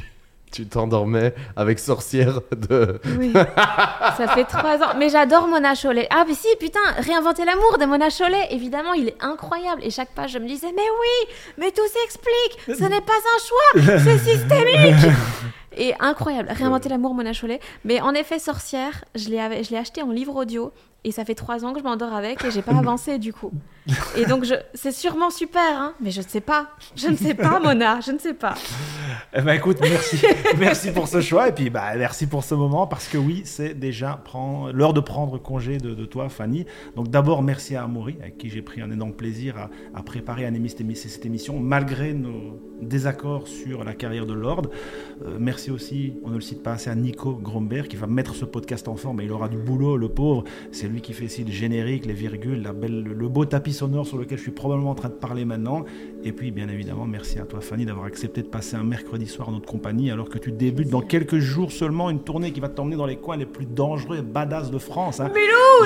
tu t'endormais avec sorcière de. Oui, ça fait trois ans. Mais j'adore Mona Chollet. Ah, mais si, putain, réinventer l'amour de Mona Chollet, évidemment, il est incroyable. Et chaque page, je me disais, mais oui, mais tout s'explique. Ce n'est pas un choix, c'est systémique. Et incroyable, réinventer l'amour, Mona Chollet. Mais en effet, sorcière, je l'ai acheté en livre audio. Et ça fait trois ans que je m'endors avec et j'ai pas avancé du coup. Et donc, je... c'est sûrement super, hein, mais je ne sais pas. Je ne sais pas, Mona, je ne sais pas. Eh ben écoute, merci, merci pour ce choix et puis bah merci pour ce moment parce que oui, c'est déjà l'heure de prendre congé de, de toi, Fanny. Donc d'abord merci à Amaury avec qui j'ai pris un énorme plaisir à, à préparer, à animer cette émission malgré nos désaccords sur la carrière de Lord. Euh, merci aussi, on ne le cite pas assez, à Nico Gromberg qui va mettre ce podcast en forme. Et il aura du boulot, le pauvre. C'est lui qui fait ici le générique, les virgules, la belle, le beau tapis sonore sur lequel je suis probablement en train de parler maintenant. Et puis, bien évidemment, merci à toi, Fanny, d'avoir accepté de passer un mercredi soir en notre compagnie, alors que tu débutes dans quelques jours seulement une tournée qui va t'emmener dans les coins les plus dangereux et badass de France. hein.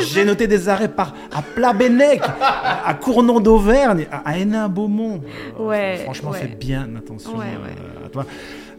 J'ai noté des arrêts par, à Plabennec, à, à Cournon d'Auvergne, à, à Hénin-Beaumont. Euh, Ouais, Franchement, ouais. fais bien attention Ouais, euh, à toi.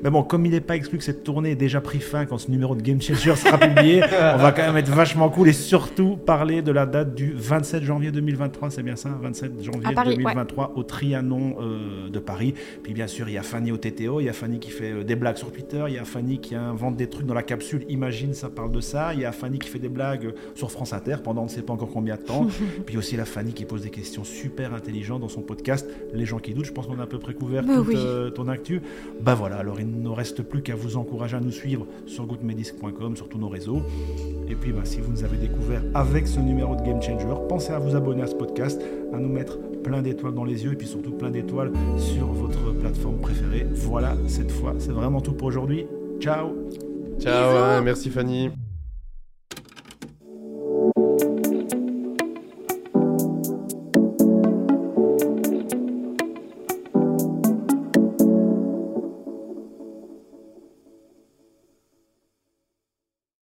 Mais bon, comme il n'est pas exclu que cette tournée ait déjà pris fin quand ce numéro de Game Changer sera publié, on va quand même être vachement cool et surtout parler de la date du 27 janvier 2023, c'est bien ça 27 janvier À Paris, ouais. 2023 au Trianon euh, de Paris. Puis bien sûr, il y a Fanny au TTO, il y a Fanny qui fait euh, des blagues sur Twitter, il y a Fanny qui invente des trucs dans la capsule Imagine, ça parle de ça. Il y a Fanny qui fait des blagues sur France Inter pendant on ne sait pas encore combien de temps. Puis aussi la Fanny qui pose des questions super intelligentes dans son podcast Les gens qui doutent. Je pense qu'on a à peu près couvert Bah toute oui. euh, ton actu. Bah voilà, alors il ne reste plus qu'à vous encourager à nous suivre sur goodmedisc.com, sur tous nos réseaux. Et puis bah, si vous nous avez découvert avec ce numéro de Game Changer, pensez à vous abonner à ce podcast, à nous mettre plein d'étoiles dans les yeux et puis surtout plein d'étoiles sur votre plateforme préférée. Voilà, cette fois, c'est vraiment tout pour aujourd'hui. Ciao Ciao, ouais, merci Fanny.